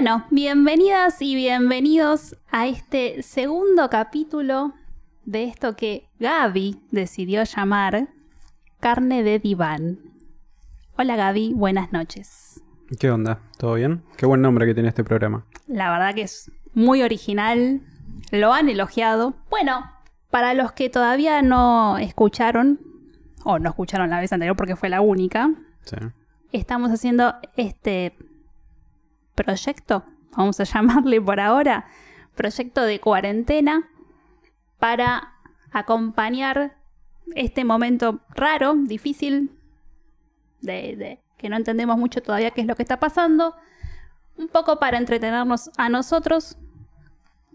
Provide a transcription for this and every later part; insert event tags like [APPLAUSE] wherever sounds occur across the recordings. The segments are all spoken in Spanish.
Bueno, bienvenidas y bienvenidos a este segundo capítulo de esto que Gaby decidió llamar Carne de Diván. Hola Gaby, buenas noches. ¿Qué onda? ¿Todo bien? Qué buen nombre que tiene este programa. La verdad que es muy original, lo han elogiado. Bueno, para los que todavía no escucharon, o no escucharon la vez anterior porque fue la única, Sí. estamos haciendo este proyecto, vamos a [LAUGHS] llamarle por ahora, proyecto de cuarentena para acompañar este momento raro, difícil, de, que no entendemos mucho todavía qué es lo que está pasando, un poco para entretenernos a nosotros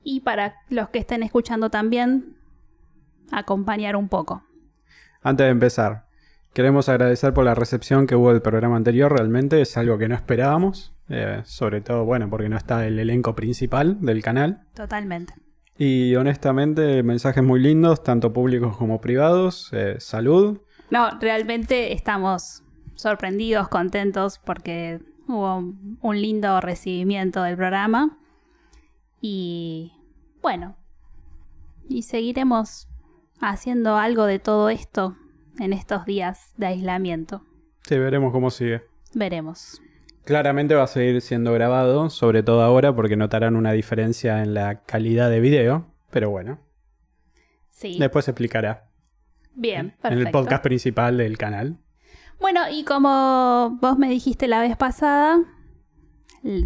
y para los que estén escuchando también acompañar un poco. Antes de empezar, queremos agradecer por la recepción que hubo del programa anterior. Realmente es algo que no esperábamos. Eh, sobre todo, bueno, porque no está el elenco principal del canal. Totalmente. Y honestamente, mensajes muy lindos, tanto públicos como privados. eh, salud. No, realmente estamos sorprendidos, contentos porque hubo un- un lindo recibimiento del programa. Y bueno, y seguiremos haciendo algo de todo esto en estos días de aislamiento. Sí, veremos cómo sigue. Veremos. Claramente va a seguir siendo grabado, sobre todo ahora, porque notarán una diferencia en la calidad de video. Pero bueno, Sí. después se explicará Bien, en perfecto. el podcast principal del canal. Bueno, y como vos me dijiste la vez pasada,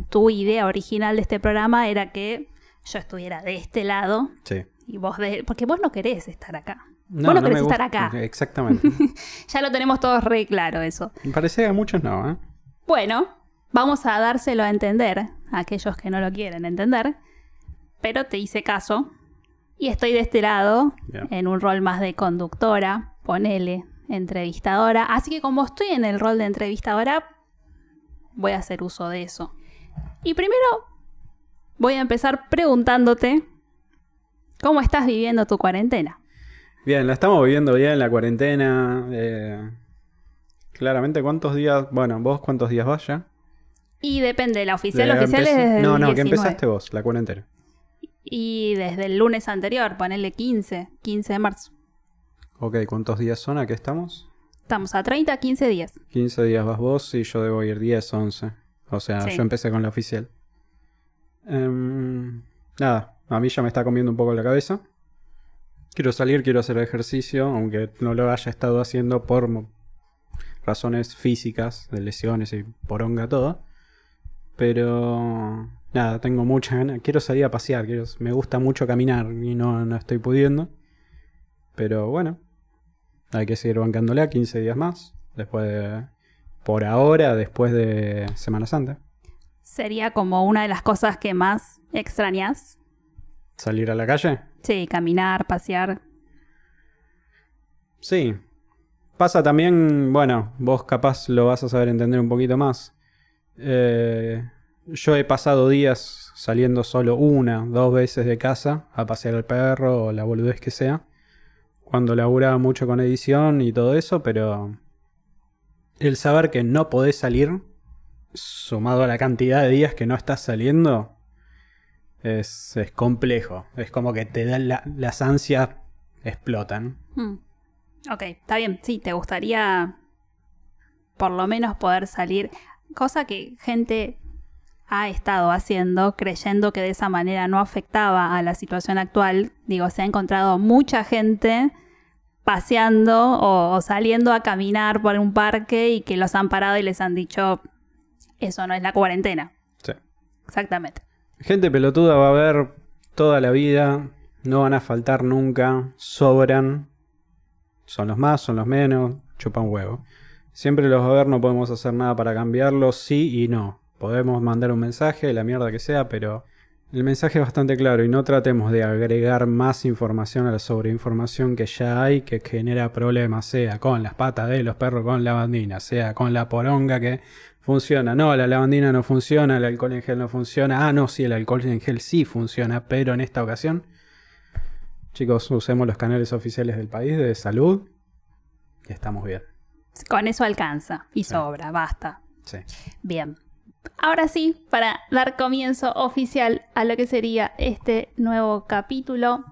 tu idea original de este programa era que yo estuviera de este lado Sí. y vos de... Porque vos no querés estar acá. No, vos no, no querés me estar acá. Exactamente. [LAUGHS] Ya lo tenemos todos re claro eso. Me parece que a muchos no, ¿eh? Bueno, vamos a dárselo a entender a aquellos que no lo quieren entender. Pero te hice caso y estoy de este lado en un rol más de conductora, ponele, entrevistadora. Así que como estoy en el rol de entrevistadora, voy a hacer uso de eso. Y primero voy a empezar preguntándote cómo estás viviendo tu cuarentena. Bien, la estamos viviendo bien, la cuarentena. eh, claramente, ¿cuántos días? Bueno, vos cuántos días vas ya? Y depende, la oficial, De- oficial es desde No, no, que 19. empezaste vos, la cuarentena. Y desde el lunes anterior, ponele 15, 15 de marzo. Ok, ¿cuántos días son? ¿A qué estamos? Estamos a 30, 15 días. 15 días vas vos y yo debo ir 10, 11. O sea, Sí. yo empecé con la oficial. Em, nada, a mí ya me está comiendo un poco la cabeza. Quiero salir, quiero hacer ejercicio, aunque no lo haya estado haciendo por razones físicas, de lesiones y poronga todo. Pero nada, tengo mucha ganas. Quiero salir a pasear, quiero, me gusta mucho caminar y no, no estoy pudiendo. Pero bueno, hay que seguir bancándola 15 días más. Después de. Por ahora, después de Semana Santa. Sería como una de las cosas que más extrañas. Salir a la calle. Sí, caminar, pasear. Sí. Pasa también, bueno, vos capaz lo vas a saber entender un poquito más. Eh, yo he pasado días saliendo solo una, dos veces de casa a pasear al perro o la boludez que sea. Cuando laburaba mucho con edición y todo eso, pero el saber que no podés salir, sumado a la cantidad de días que no estás saliendo, es, es complejo. Es como que te dan la- las ansias explotan. Mm. Ok, está bien. Sí, te gustaría por lo menos poder salir. Cosa que gente ha estado haciendo, creyendo que de esa manera no afectaba a la situación actual. Digo, se ha encontrado mucha gente paseando o, o saliendo a caminar por un parque y que los han parado y les han dicho, eso no es la cuarentena. Sí. Exactamente. Gente pelotuda va a haber toda la vida, no van a faltar nunca, sobran. Son los más, son los menos, chupan huevo. Siempre los va a no podemos hacer nada para cambiarlos, sí y no. Podemos mandar un mensaje, la mierda que sea, pero el mensaje es bastante claro y no tratemos de agregar más información a la sobreinformación que ya hay que genera problemas, sea con las patas de los perros con lavandina, sea con la poronga que funciona. No, la lavandina no funciona, el alcohol en gel no funciona. Ah, no, sí, el alcohol en gel sí funciona, pero en esta ocasión, chicos, usemos los canales oficiales del país de salud y estamos bien. Con eso alcanza y Sí. sobra, basta. Sí. Bien. ahora sí, para dar comienzo oficial a lo que sería este nuevo capítulo,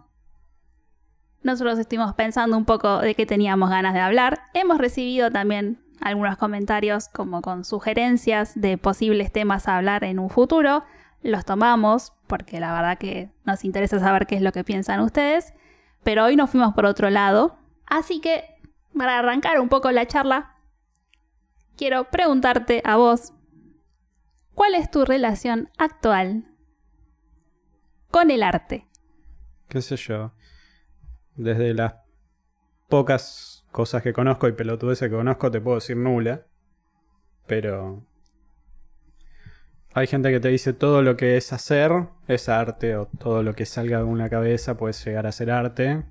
nosotros estuvimos pensando un poco de qué teníamos ganas de hablar. Hemos recibido también algunos comentarios como con sugerencias de posibles temas a hablar en un futuro. Los tomamos porque la verdad que nos interesa saber qué es lo que piensan ustedes. Pero hoy nos fuimos por otro lado. Así que para arrancar un poco la charla, quiero preguntarte a vos, ¿cuál es tu relación actual con el arte? ¿Qué sé yo? Desde las pocas cosas que conozco y pelotudeces que conozco, te puedo decir nula. Pero hay gente que te dice todo lo que es hacer es arte, o todo lo que salga de una cabeza puede llegar a ser arte.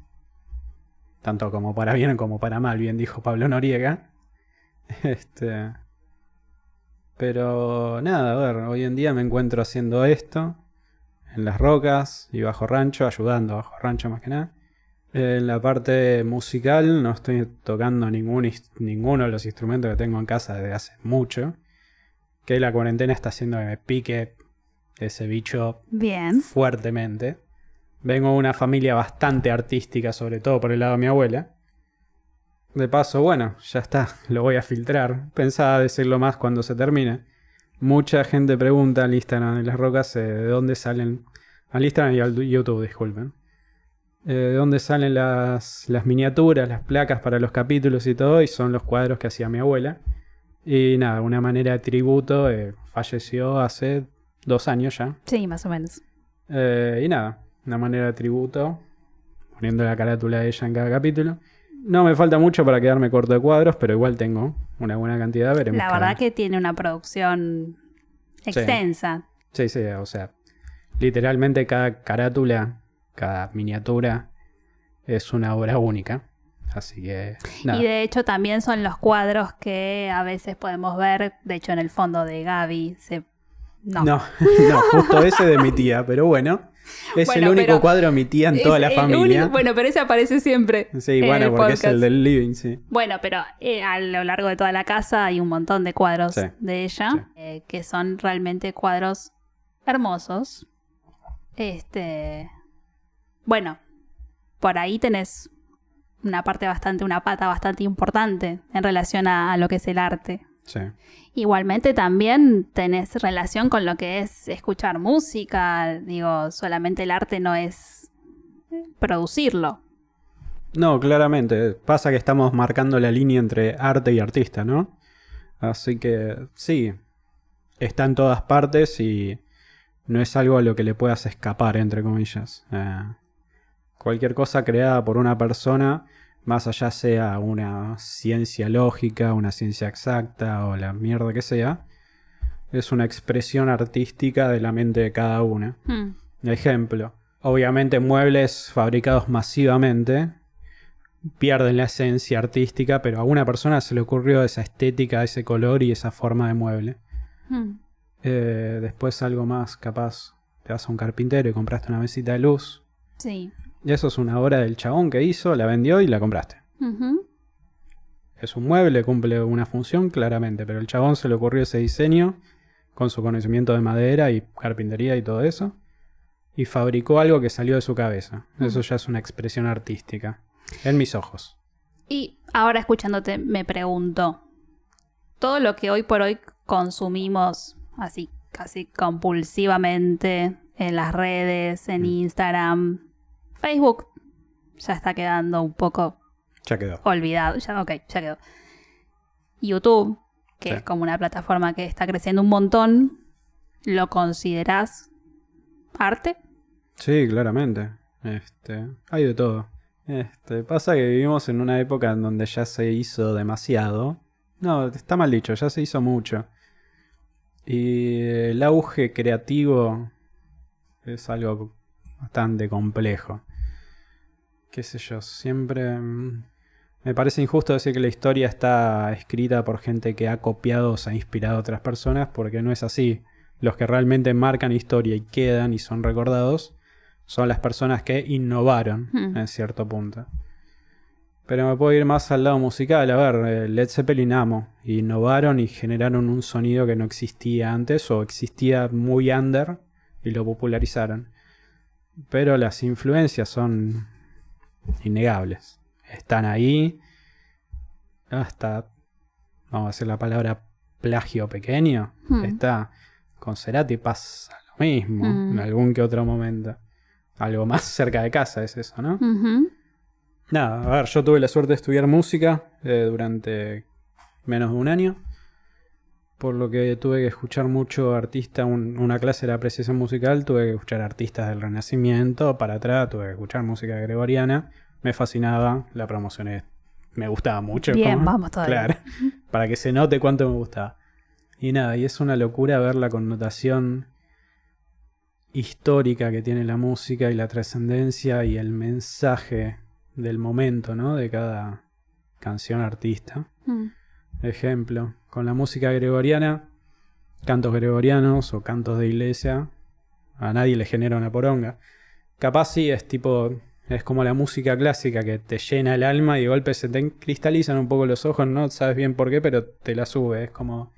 Tanto como para bien como para mal, bien dijo Pablo Noriega. [LAUGHS] Este. Pero nada, a ver, hoy en día me encuentro haciendo esto en las rocas y bajo rancho, ayudando bajo rancho más que nada. En la parte musical no estoy tocando ningún, ninguno de los instrumentos que tengo en casa desde hace mucho. Que la cuarentena está haciendo que me pique ese bicho Bien. fuertemente. Vengo de una familia bastante artística, sobre todo por el lado de mi abuela. De paso, bueno, ya está, [LAUGHS] lo voy a filtrar. Pensaba decirlo más cuando se termine. Mucha gente pregunta al Instagram de las rocas eh, de dónde salen. Al Instagram y al YouTube, disculpen. Eh, de dónde salen las, las miniaturas, las placas para los capítulos y todo, y son los cuadros que hacía mi abuela. Y nada, una manera de tributo, eh, falleció hace dos años ya. Sí, más o menos. Y nada, una manera de tributo, poniendo la carátula de ella en cada capítulo. No me falta mucho para quedarme corto de cuadros, pero igual tengo una buena cantidad. Veremos La cada- verdad que tiene una producción extensa. Sí, sí, o sea, literalmente cada carátula, cada miniatura es una obra única. Así que, nada. Y de hecho también son los cuadros que a veces podemos ver, de hecho en el fondo de Gaby se... No, No, [LAUGHS] no, justo ese de mi tía, pero bueno, [LAUGHS] es Bueno, el único pero cuadro de mi tía en toda la familia. único- bueno, pero ese aparece siempre. sí, en bueno, porque es el del living, sí. Bueno, pero eh, a lo largo de toda la casa hay un montón de cuadros Sí, de ella sí. eh, que son realmente cuadros hermosos. Este, bueno, por ahí tenés una parte bastante, una pata bastante importante en relación a, a lo que es el arte. Sí. Igualmente también tenés relación con lo que es escuchar música. Digo, solamente el arte no es producirlo. No, claramente. Pasa que estamos marcando la línea entre arte y artista, ¿no? Así que sí, está en todas partes y no es algo a lo que le puedas escapar, entre comillas. Eh, cualquier cosa creada por una persona, más allá sea una ciencia lógica, una ciencia exacta o la mierda que sea, es una expresión artística de la mente de cada una. Hmm. Ejemplo, obviamente muebles fabricados masivamente pierden la esencia artística, pero a una persona se le ocurrió esa estética, ese color y esa forma de mueble. Hmm. Eh, después algo más, capaz, te vas a un carpintero y compraste una mesita de luz. Sí. Y eso es una obra del chabón que hizo, la vendió y la compraste. Es un mueble, cumple una función claramente, pero el chabón se le ocurrió ese diseño con su conocimiento de madera y carpintería y todo eso. Y fabricó algo que salió de su cabeza. Eso ya es una expresión artística. En mis ojos. Y ahora escuchándote me pregunto, todo lo que hoy por hoy consumimos así casi compulsivamente en las redes, en Mm. Instagram, Facebook, ya está quedando un poco Ya quedó. olvidado, ya ok, ya quedó. YouTube, que Sí. es como una plataforma que está creciendo un montón, ¿lo considerás arte? Sí, claramente. Este, hay de todo. Este, pasa que vivimos en una época en donde ya se hizo demasiado. No, está mal dicho, ya se hizo mucho. Y el auge creativo es algo bastante complejo. Qué sé yo, siempre mm, me parece injusto decir que la historia está escrita por gente que ha copiado o se ha inspirado a otras personas, porque no es así. Los que realmente marcan historia y quedan y son recordados son las personas que innovaron Hmm. en cierto punto. Pero me puedo ir más al lado musical. A ver, eh, Led Zeppelin amo. Innovaron y generaron un sonido que no existía antes o existía muy under y lo popularizaron. Pero las influencias son innegables. Están ahí. Hasta, vamos a hacer la palabra plagio pequeño. Hmm. Está con Cerati pasa lo mismo Hmm. en algún que otro momento. Algo más cerca de casa es eso, ¿no? Nada, a ver, yo tuve la suerte de estudiar música eh, durante menos de un año. Por lo que tuve que escuchar mucho artista, un- una clase de apreciación musical, tuve que escuchar artistas del Renacimiento, para atrás, tuve que escuchar música gregoriana. Me fascinaba, la promoción es- me gustaba mucho. Bien, vamos todavía. Claro, [LAUGHS] para que se note cuánto me gustaba. Y nada, y es una locura ver la connotación histórica que tiene la música y la trascendencia y el mensaje del momento, ¿no? De cada canción artista. Mm. Ejemplo, con la música gregoriana, cantos gregorianos o cantos de iglesia, a nadie le genera una poronga. Capaz sí es tipo, es como la música clásica que te llena el alma y de golpe se te cristalizan un poco los ojos, no sabes bien por qué, pero te la sube. Es como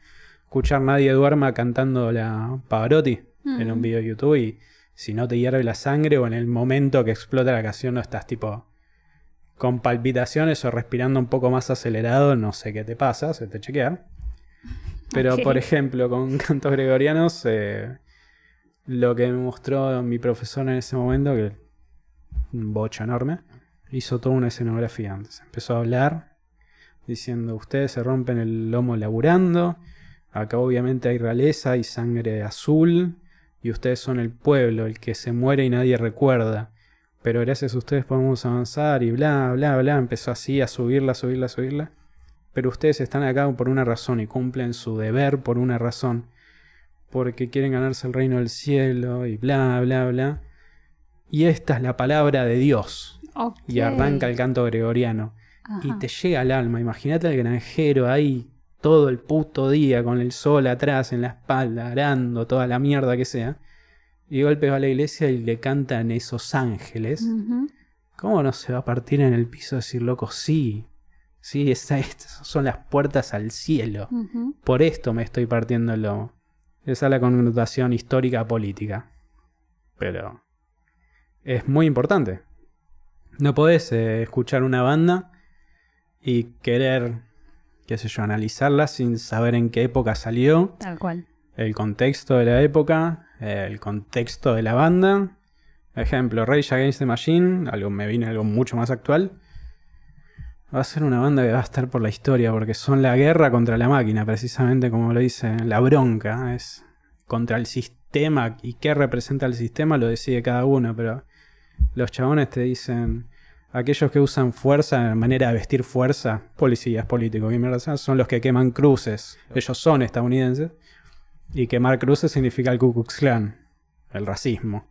escuchar Nadie Duerma cantando la Pavarotti en un video de YouTube y si no te hierve la sangre o en el momento que explota la canción no estás tipo con palpitaciones o respirando un poco más acelerado, no sé qué te pasa, se te chequea. Pero por ejemplo, con [LAUGHS] cantos gregorianos, eh, lo que me mostró mi profesor en ese momento, que un bocho enorme, hizo toda una escenografía antes. Empezó a hablar diciendo, ustedes se rompen el lomo laburando, acá obviamente hay realeza y sangre azul, y ustedes son el pueblo, el que se muere y nadie recuerda. Pero gracias a ustedes podemos avanzar y bla, bla, bla. Empezó así a subirla, subirla, subirla. Pero ustedes están acá por una razón y cumplen su deber por una razón. Porque quieren ganarse el reino del cielo y bla, bla, bla. Y esta es la palabra de Dios. Y arranca el canto gregoriano. Y te llega al alma. Imagínate al granjero ahí todo el puto día con el sol atrás en la espalda, arando toda la mierda que sea. Y de golpe va a la iglesia y le cantan esos ángeles. ¿Cómo no se va a partir en el piso y decir, loco, sí? Sí, esa- estas son las puertas al cielo. Por esto me estoy partiendo el lomo. Esa es la connotación histórica política. Pero es muy importante. No podés eh, escuchar una banda y querer, qué sé yo, analizarla sin saber en qué época salió, Tal cual. el contexto de la época, eh, el contexto de la banda. Ejemplo, Rage Against the Machine, algo me viene algo mucho más actual. Va a ser una banda que va a estar por la historia, porque son la guerra contra la máquina, precisamente como lo dice, la bronca, es contra el sistema y qué representa el sistema lo decide cada uno, pero los chabones te dicen, aquellos que usan fuerza, manera de vestir fuerza, policías, políticos, son los que queman cruces, ellos son estadounidenses, y quemar cruces significa el Ku Klux Klan, el racismo.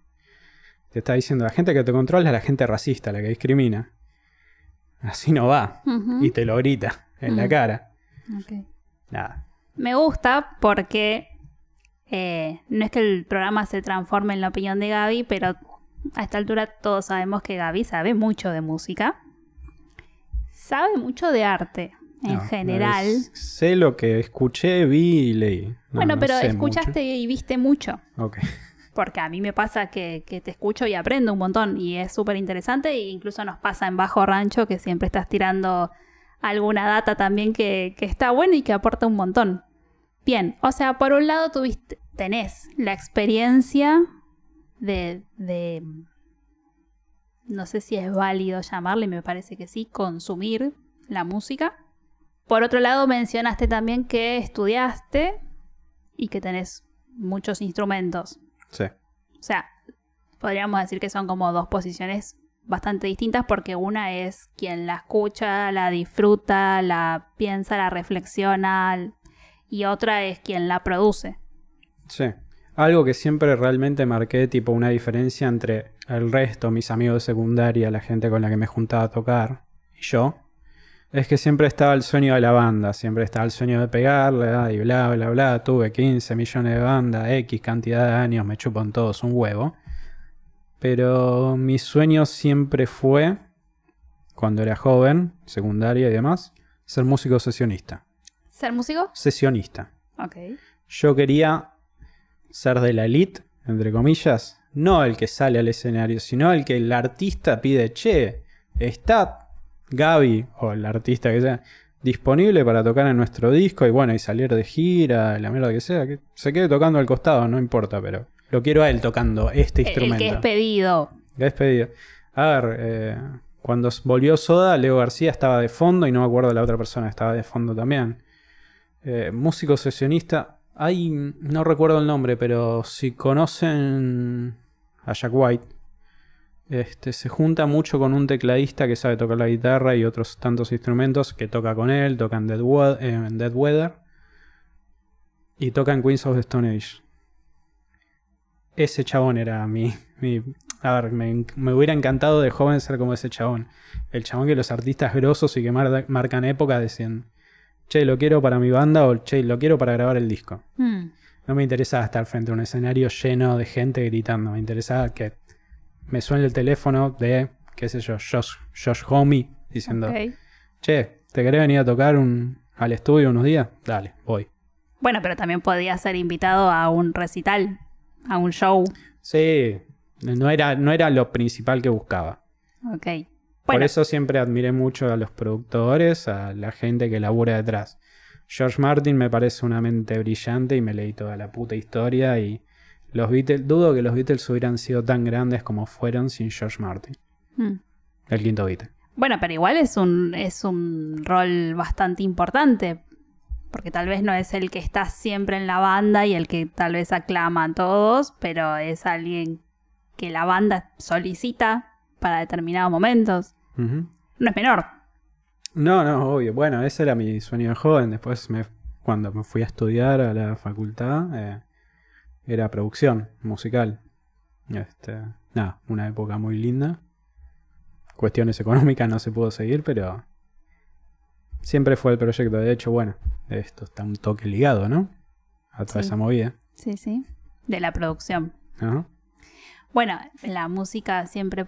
Te está diciendo, la gente que te controla es la gente racista, la que discrimina. Así no va. Y te lo grita en la cara. Nada. Me gusta porque eh, no es que el programa se transforme en la opinión de Gaby, pero a esta altura todos sabemos que Gaby sabe mucho de música. Sabe mucho de arte en No, general. sé lo que escuché, vi y leí. No, bueno, no pero sé escuchaste y viste mucho. mucho. Ok. Porque a mí me pasa que, te escucho y aprendo un montón y es súper interesante e incluso nos pasa en Bajo Rancho que siempre estás tirando alguna data también que, que está buena y que aporta un montón. Bien, o sea, por un lado tuviste, tenés la experiencia de, de, no sé si es válido llamarle, me parece que sí, consumir la música. Por otro lado mencionaste también que estudiaste y que tenés muchos instrumentos. Sí. O sea, podríamos decir que son como dos posiciones bastante distintas porque una es quien la escucha, la disfruta, la piensa, la reflexiona y otra es quien la produce. Sí. Algo que siempre realmente marqué, tipo una diferencia entre el resto, mis amigos de secundaria, la gente con la que me juntaba a tocar, y yo, es que siempre estaba el sueño de la banda, siempre estaba el sueño de pegarle, ah, y bla, bla, bla. Tuve 15 millones de bandas, X cantidad de años, me chupan todos un huevo. Pero mi sueño siempre fue cuando era joven, secundaria y demás, ser músico sesionista. ¿Ser músico? Sesionista. Ok. Yo quería ser de la elite, entre comillas, no el que sale al escenario, sino el que el artista pide, che, está Gaby o el artista que sea disponible para tocar en nuestro disco y bueno, y salir de gira, la mierda que sea, que se quede tocando al costado, no importa, pero lo quiero a él tocando este El- instrumento. El que es pedido. Ya es pedido. A ver, eh, cuando volvió Soda, Leo García estaba de fondo y no me acuerdo de la otra persona, estaba de fondo también. Eh, músico sesionista, hay, no recuerdo el nombre, pero si conocen a Jack White, este, se junta mucho con un tecladista que sabe tocar la guitarra y otros tantos instrumentos que toca con él, toca en Dead, eh, en Dead Weather y toca en Queens of the Stone Age. Ese chabón era mi, mi a ver, me, me hubiera encantado de joven ser como ese chabón. El chabón que los artistas grosos y que mar- marcan época decían, che, lo quiero para mi banda o che, lo quiero para grabar el disco. Mm. No me interesaba estar frente a un escenario lleno de gente gritando. Me interesaba que me suene el teléfono de, qué sé yo, Josh, Josh Homie diciendo, che, ¿te querés venir a tocar un, al estudio unos días? Dale, voy. Bueno, pero también podía ser invitado a un recital, a un show. Sí, no era, no era lo principal que buscaba. Ok. Por eso siempre admiré mucho a los productores, a la gente que labura detrás. George Martin me parece una mente brillante y me leí toda la puta historia y los Beatles, dudo que los Beatles hubieran sido tan grandes como fueron sin George Martin, mm. el quinto Beatle. Bueno, pero igual es un, es un rol bastante importante. Porque tal vez no es el que está siempre en la banda y el que tal vez aclaman todos, pero es alguien que la banda solicita para determinados momentos. No es menor. No, no, obvio. Bueno, ese era mi sueño de joven. Después, me, cuando me fui a estudiar a la facultad, eh, era producción musical. Este, nada, una época muy linda. Cuestiones económicas no se pudo seguir, pero siempre fue el proyecto. De hecho, bueno, esto está un toque ligado, ¿no? A toda Sí. esa movida. Sí, sí. De la producción. Ajá. Bueno, la música siempre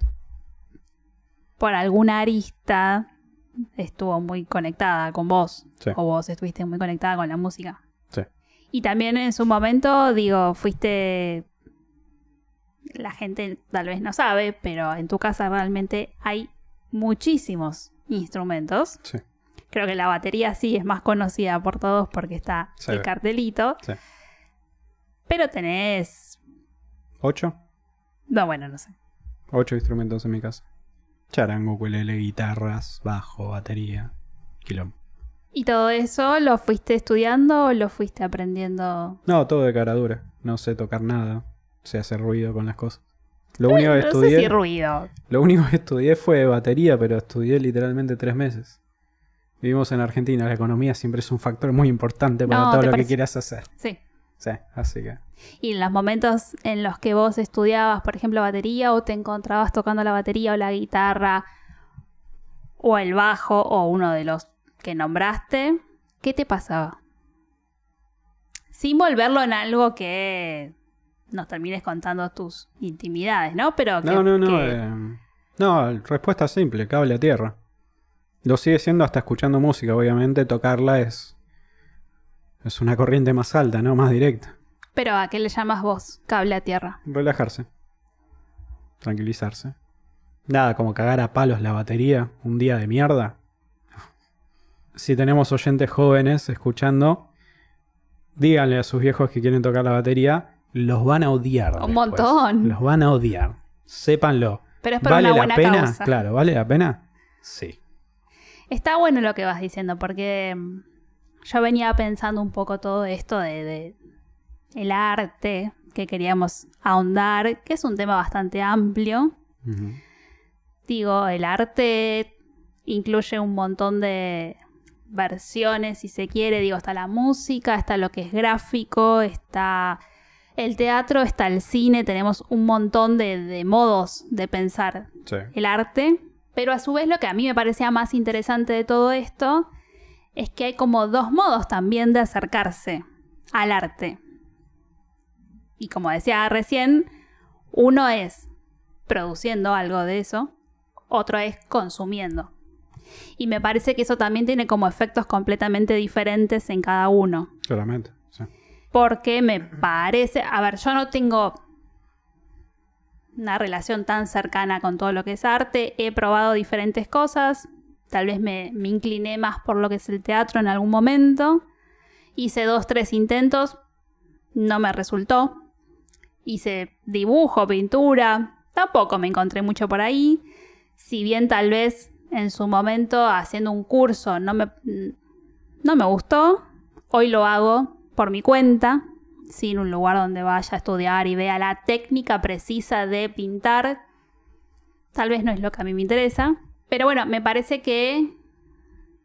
por alguna arista estuvo muy conectada con vos. Sí. O vos estuviste muy conectada con la música. Y también en su momento, digo, fuiste... La gente tal vez no sabe, pero en tu casa realmente hay muchísimos instrumentos. Sí. Creo que la batería sí es más conocida por todos porque está el cartelito. Sí. Pero tenés... ¿Ocho? No, bueno, no sé. Ocho instrumentos en mi casa. Charango, ukulele, guitarras, bajo, batería, quilombo. ¿Y todo eso lo fuiste estudiando o lo fuiste aprendiendo? No, todo de cara dura. No sé tocar nada. Sé hacer ruido con las cosas. Lo único que no estudié. sé si ruido. Lo único que estudié fue batería, pero estudié literalmente tres meses. Vivimos en Argentina, la economía siempre es un factor muy importante para No, todo ¿te lo parece? que quieras hacer. Sí. Sí, así que. Y en los momentos en los que vos estudiabas, por ejemplo, batería o te encontrabas tocando la batería o la guitarra o el bajo o uno de los que nombraste, ¿qué te pasaba? Sin volverlo en algo que nos termines contando tus intimidades, ¿no? Pero que, No, no, no. que- eh, no, respuesta simple, cable a tierra. Lo sigue siendo hasta escuchando música, obviamente. Tocarla es. Es una corriente más alta, ¿no? Más directa. Pero ¿a qué le llamas vos? Cable a tierra. Relajarse. Tranquilizarse. Nada como cagar a palos la batería un día de mierda. Si tenemos oyentes jóvenes escuchando, díganle a sus viejos que quieren tocar la batería, los van a odiar. Un después. montón. Los van a odiar. Sépanlo. Pero es por ¿Vale una la buena pena? causa. Claro, ¿vale la pena? Sí. Está bueno lo que vas diciendo, porque mm, yo venía pensando un poco todo esto de, de el arte que queríamos ahondar, que es un tema bastante amplio. Digo, el arte incluye un montón de versiones, si se quiere. Digo, está la música, está lo que es gráfico, está el teatro, está el cine. Tenemos un montón de, de modos de pensar Sí. el arte. Pero a su vez lo que a mí me parecía más interesante de todo esto es que hay como dos modos también de acercarse al arte. Y como decía recién, uno es produciendo algo de eso, otro es consumiendo Y me parece que eso también tiene como efectos completamente diferentes en cada uno. Claramente. sí. Porque me parece, a ver, yo no tengo una relación tan cercana con todo lo que es arte, he probado diferentes cosas, tal vez me, me incliné más por lo que es el teatro en algún momento, hice dos, tres intentos, no me resultó, hice dibujo, pintura, tampoco me encontré mucho por ahí, si bien tal vez en su momento haciendo un curso no me, no me gustó, hoy lo hago por mi cuenta, sin un lugar donde vaya a estudiar y vea la técnica precisa de pintar. Tal vez no es lo que a mí me interesa. Pero bueno, me parece que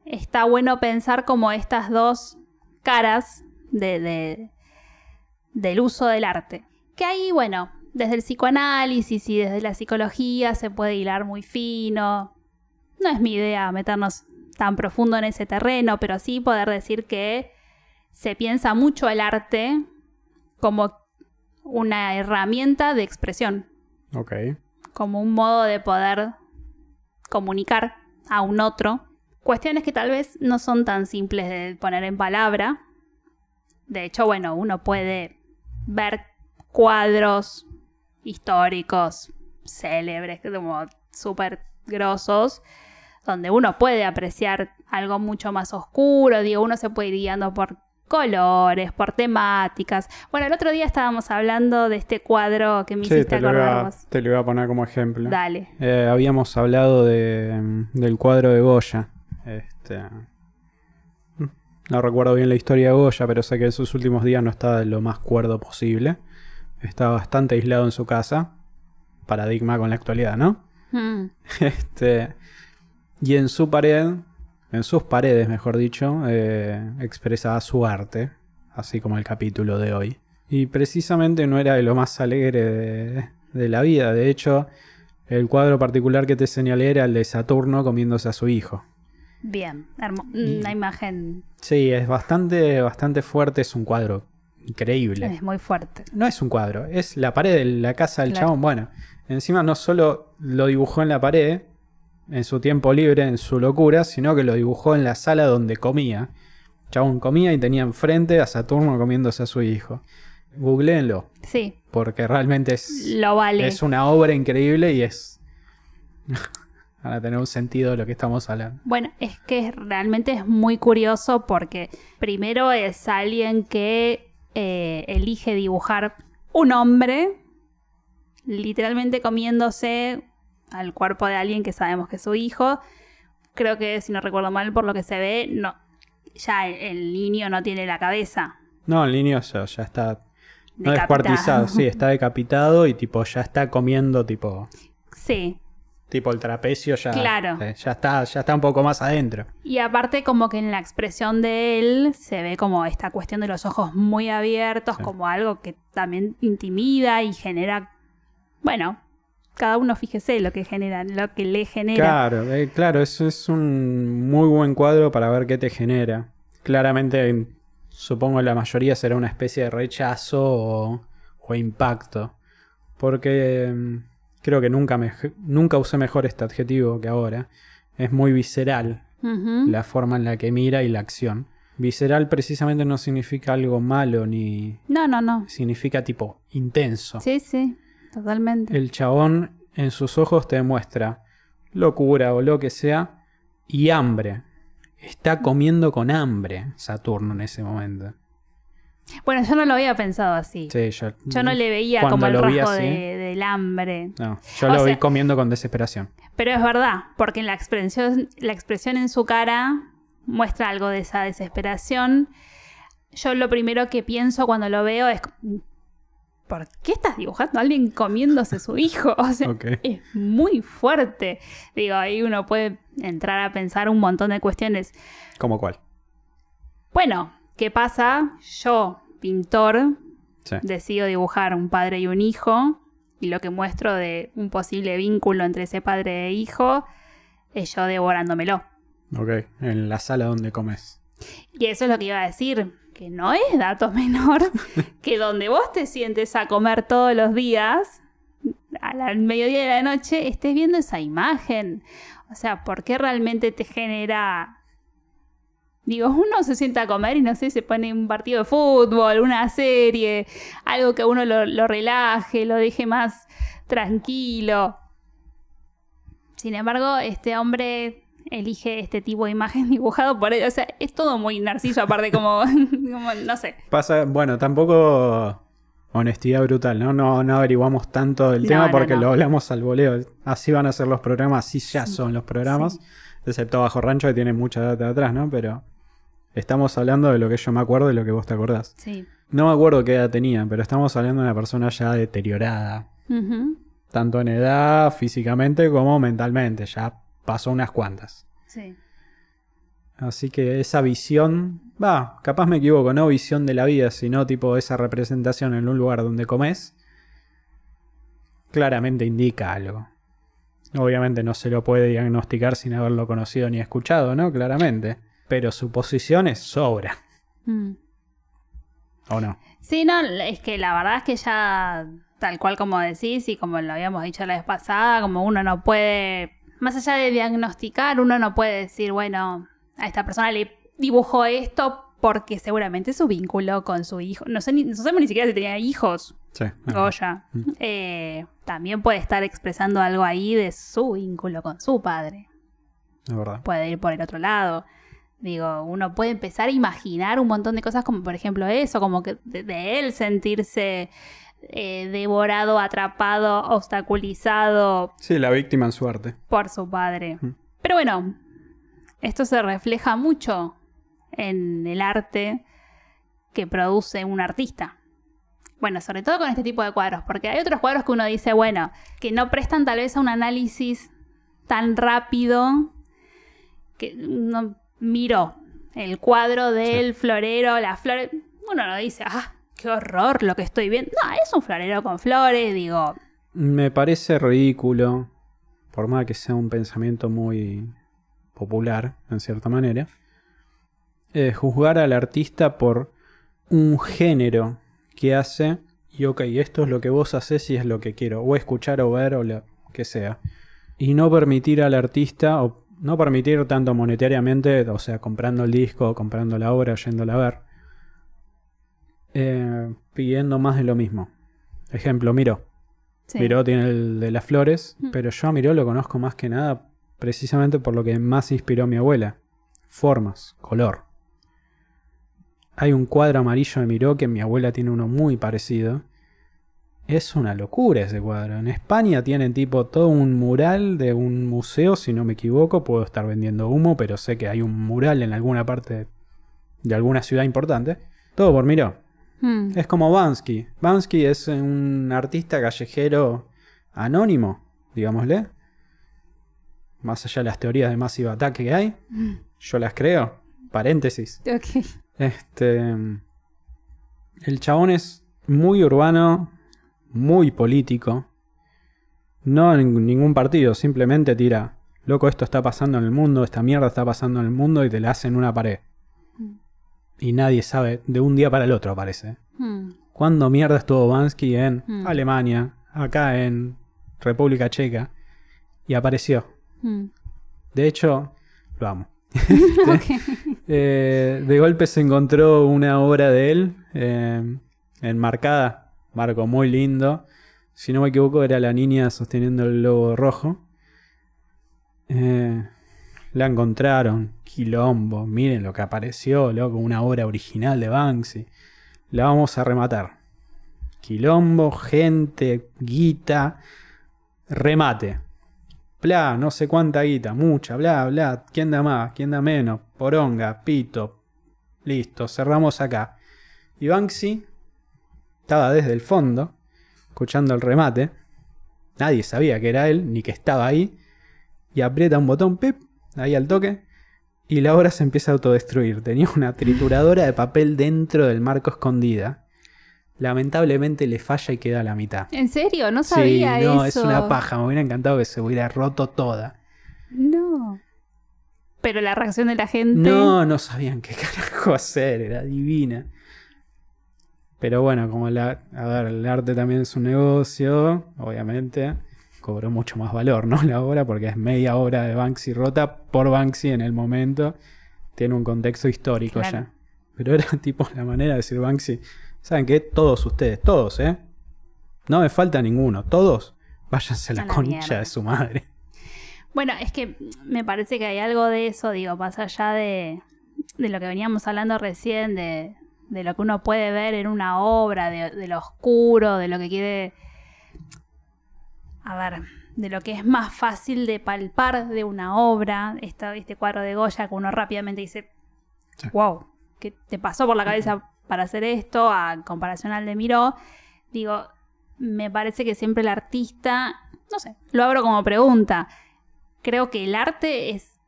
está bueno pensar como estas dos caras de, de- del uso del arte. Que ahí, bueno, desde el psicoanálisis y desde la psicología se puede hilar muy fino. No es mi idea meternos tan profundo en ese terreno, pero sí poder decir que se piensa mucho el arte como una herramienta de expresión, Ok. como un modo de poder comunicar a un otro cuestiones que tal vez no son tan simples de poner en palabra. De hecho, bueno, uno puede ver cuadros históricos célebres, como súper grosos, donde uno puede apreciar algo mucho más oscuro, digo, uno se puede ir guiando por colores, por temáticas. Bueno, el otro día estábamos hablando de este cuadro que me Sí, hiciste te acordar vos. te lo iba a poner como ejemplo. Dale. Eh, habíamos hablado de, del cuadro de Goya. Este, no recuerdo bien la historia de Goya, pero sé que en sus últimos días no estaba lo más cuerdo posible. Estaba bastante aislado en su casa. Paradigma con la actualidad, ¿no? Mm, [LAUGHS] Este, y en su pared, en sus paredes, mejor dicho, eh, expresaba su arte, así como el capítulo de hoy. Y precisamente no era de lo más alegre de, de la vida. De hecho, el cuadro particular que te señalé era el de Saturno comiéndose a su hijo. bien, una imagen Sí, es bastante, bastante fuerte, es un cuadro increíble. es muy fuerte. No es un cuadro, es la pared de la casa del Claro. chabón. Bueno, encima no solo lo dibujó en la pared, en su tiempo libre, en su locura, sino que lo dibujó en la sala donde comía. Chabón comía y tenía enfrente a Saturno comiéndose a su hijo. Googleenlo, Sí, porque realmente es, lo vale. es una obra increíble y es. [LAUGHS] Van a tener un sentido lo que estamos hablando. Bueno, es que realmente es muy curioso porque primero es alguien que eh, elige dibujar un hombre literalmente comiéndose al cuerpo de alguien que sabemos que es su hijo. Creo que si no recuerdo mal por lo que se ve, no, ya el, el niño no tiene la cabeza. No, el niño ya, ya está. No descuartizado, sí, está [LAUGHS] decapitado y tipo ya está comiendo tipo. Sí, Tipo el trapecio ya, Claro. eh, ya está, ya está un poco más adentro. Y aparte como que en la expresión de él se ve como esta cuestión de los ojos muy abiertos, Sí. como algo que también intimida y genera, bueno, cada uno fíjese lo que genera, lo que le genera. Claro, eh, claro, eso es un muy buen cuadro para ver qué te genera. Claramente, supongo la mayoría será una especie de rechazo o, o impacto. Porque mm, creo que nunca, me, nunca usé mejor este adjetivo que ahora. Es muy visceral la forma en la que mira y la acción. Visceral precisamente no significa algo malo ni No, no, no. significa tipo intenso. Sí, sí, totalmente. El chabón en sus ojos te demuestra locura o lo que sea y hambre. Está comiendo con hambre Saturno en ese momento. Bueno, yo no lo había pensado así. Sí, yo, Yo no le veía como el rasgo así- de- del hambre. no, yo O lo vi sea- comiendo con desesperación. Pero es verdad, porque en la expresión, la expresión en su cara muestra algo de esa desesperación. Yo lo primero que pienso cuando lo veo es, ¿por qué estás dibujando a alguien comiéndose su hijo? [LAUGHS] O sea, es muy fuerte. Digo, ahí uno puede entrar a pensar un montón de cuestiones. ¿Cómo cuál? Bueno, ¿qué pasa? Yo, pintor, Sí. decido dibujar un padre y un hijo y lo que muestro de un posible vínculo entre ese padre e hijo es yo devorándomelo. Ok, en la sala donde comes. Y eso es lo que iba a decir, que no es dato [LAUGHS] menor que donde vos te sientes a comer todos los días, al mediodía de la noche estés viendo esa imagen. O sea, ¿por qué realmente te genera Digo, uno se sienta a comer y no sé, se pone un partido de fútbol, una serie, algo que uno lo, lo relaje, lo deje más tranquilo. Sin embargo, este hombre elige este tipo de imagen [LAUGHS] dibujado por él. O sea, es todo muy narciso, aparte como, [LAUGHS] como no sé. Pasa, bueno, tampoco honestidad brutal, ¿no? No, no averiguamos tanto del No, tema no, porque no. lo hablamos al voleo. Así van a ser los programas, así ya son los programas. Excepto Bajo Rancho que tiene mucha data atrás, ¿no? Pero estamos hablando de lo que yo me acuerdo y lo que vos te acordás. Sí. No me acuerdo qué edad tenía, pero estamos hablando de una persona ya deteriorada. Tanto en edad, físicamente, como mentalmente. Ya pasó unas cuantas. Sí. Así que esa visión, va, capaz me equivoco, no visión de la vida, sino tipo esa representación en un lugar donde comes, claramente indica algo. Obviamente no se lo puede diagnosticar sin haberlo conocido ni escuchado, ¿no? Claramente. Pero su posición es sobra, Mm. ¿o no? Sí, no, es que la verdad es que ya, tal cual como decís y como lo habíamos dicho la vez pasada, como uno no puede, más allá de diagnosticar, uno no puede decir, bueno, a esta persona le dibujó esto porque seguramente su vínculo con su hijo, no sé ni, no sabemos ni siquiera si tenía hijos, Sí. Goya, eh, también puede estar expresando algo ahí de su vínculo con su padre Es verdad. puede ir por el otro lado. Digo, uno puede empezar a imaginar un montón de cosas como por ejemplo eso, como que de, de él sentirse eh, devorado, atrapado, obstaculizado Sí, la víctima en suerte. por su padre. Mm. Pero bueno, esto se refleja mucho en el arte que produce un artista. Bueno, sobre todo con este tipo de cuadros, porque hay otros cuadros que uno dice, bueno, que no prestan tal vez a un análisis tan rápido que uno miró el cuadro del florero, las flores, uno no dice, ah, qué horror lo que estoy viendo. No, es un florero con flores, digo, Me parece ridículo, por más que sea un pensamiento muy popular, en cierta manera, eh, juzgar al artista por un género que hace y ok, esto es lo que vos haces y es lo que quiero, o escuchar o ver o lo que sea. Y no permitir al artista, o no permitir tanto monetariamente, o sea, comprando el disco, comprando la obra, yéndola a ver, eh, pidiendo más de lo mismo. Ejemplo, Miro. sí. Miró tiene el de las flores, Mm. pero yo a Miró lo conozco más que nada precisamente por lo que más inspiró a mi abuela. Formas, color. Hay un cuadro amarillo de Miró que mi abuela tiene uno muy parecido. Es una locura ese cuadro. En España tienen tipo todo un mural de un museo, si no me equivoco. Puedo estar vendiendo humo, pero sé que hay un mural en alguna parte de alguna ciudad importante. Todo por Miró. Mm. Es como Bansky. Bansky es un artista callejero anónimo, digámosle. Más allá de las teorías de Massive Attack que hay, yo las creo. Paréntesis. Ok. Este. El chabón es muy urbano, muy político. No en ningún partido, simplemente tira. Loco, esto está pasando en el mundo, esta mierda está pasando en el mundo y te la hacen una pared. Y nadie sabe, de un día para el otro aparece. Mm. ¿Cuándo mierda estuvo Bansky en Mm. Alemania, acá en República Checa? Y apareció. Mm. De hecho, lo amo. [LAUGHS] Eh, de golpe se encontró una obra de él eh, enmarcada, marco muy lindo. Si no me equivoco, era la niña sosteniendo el globo rojo. Eh, la encontraron, quilombo. Miren lo que apareció, loco, una obra original de Banksy. La vamos a rematar. Quilombo, gente, guita, remate. Bla, no sé cuánta guita, mucha, bla, bla. ¿Quién da más? ¿Quién da menos? Poronga, pito. Listo, cerramos acá. Y Banksy estaba desde el fondo, escuchando el remate. Nadie sabía que era él, ni que estaba ahí. Y aprieta un botón, pip, ahí al toque. Y la obra se empieza a autodestruir. Tenía una trituradora de papel dentro del marco escondida. Lamentablemente le falla y queda a la mitad. ¿En serio? No sabía sí, no, eso. es una paja. Me hubiera encantado que se hubiera roto toda. No. Pero la reacción de la gente. No, no sabían qué [LAUGHS] carajo hacer. Era divina. Pero bueno, como la, a ver, el arte también es un negocio, obviamente, cobró mucho más valor, ¿no? [LAUGHS] La obra, porque es media obra de Banksy rota por Banksy en el momento. Tiene un contexto histórico Claro. ya. Pero era [LAUGHS] tipo la manera de decir Banksy. ¿Saben qué? Todos ustedes, todos, ¿eh? No me falta ninguno. Todos, váyanse a la, A la concha mierda. de su madre. Bueno, es que me parece que hay algo de eso, digo, más allá de, de lo que veníamos hablando recién, de, de lo que uno puede ver en una obra, de, de lo oscuro, de lo que quiere... A ver, de lo que es más fácil de palpar de una obra, esta- este cuadro de Goya que uno rápidamente dice, Sí. wow, ¿qué te pasó por la cabeza para hacer esto? A comparación al de Miró, digo, me parece que siempre el artista, no sé, lo abro como pregunta, creo que el arte es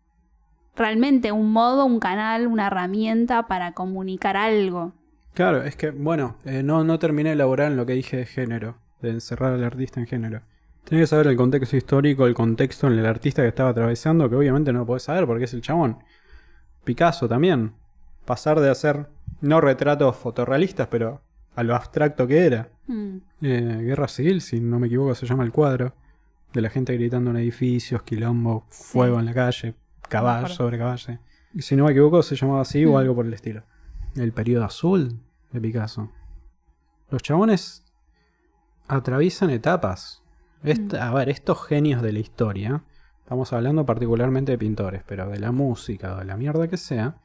realmente un modo, un canal, una herramienta para comunicar algo. Claro, es que, bueno, eh, no, no terminé de elaborar en lo que dije de género, de encerrar al artista en género. Tienes que saber el contexto histórico, el contexto en el artista que estaba atravesando, que obviamente no lo podés saber porque es el chabón. Picasso también. Pasar de hacer, no retratos fotorrealistas, pero a lo abstracto que era. Mm, Eh, Guerra Civil, si no me equivoco, se llama el cuadro. De la gente gritando en edificios, quilombo, fuego en la calle, caballo sobre caballo. Y si no me equivoco, se llamaba así o Mm. algo por el estilo. El periodo azul de Picasso. Los chabones atraviesan etapas. Esta- A ver, estos genios de la historia, estamos hablando particularmente de pintores, pero de la música o de la mierda que sea,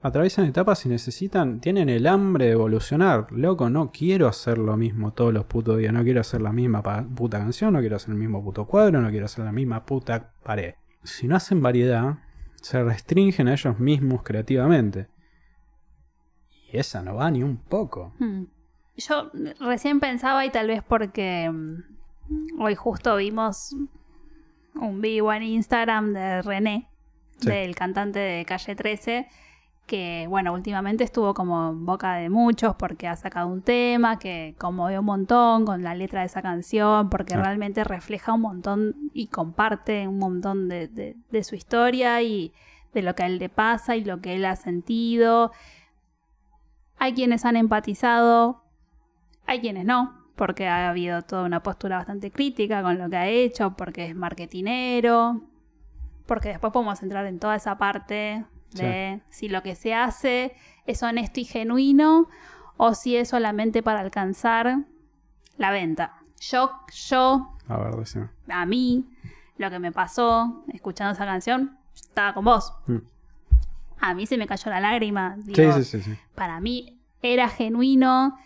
atraviesan etapas y necesitan, tienen el hambre de evolucionar. Loco, no quiero hacer lo mismo todos los putos días, no quiero hacer la misma puta canción, no quiero hacer el mismo puto cuadro, no quiero hacer la misma puta pared. Si no hacen variedad, se restringen a ellos mismos creativamente. Y esa no va ni un poco. mm. Yo recién pensaba y tal vez porque mm, hoy justo vimos un vivo en Instagram de René, Sí. del cantante de Calle 13, que bueno, últimamente estuvo como en boca de muchos porque ha sacado un tema que conmovió un montón con la letra de esa canción, porque Ah. realmente refleja un montón y comparte un montón de, de- de su historia y de lo que a él le pasa y lo que él ha sentido. Hay quienes han empatizado, hay quienes no, porque ha habido toda una postura bastante crítica con lo que ha hecho, porque es marketinero, porque después podemos entrar en toda esa parte de si lo que se hace es honesto y genuino o si es solamente para alcanzar la venta. Yo, yo, A ver, decime. a mí, lo que me pasó escuchando esa canción, estaba con vos. Mm. A mí se me cayó la lágrima. Sí, digo, sí, sí, sí. para mí era genuino.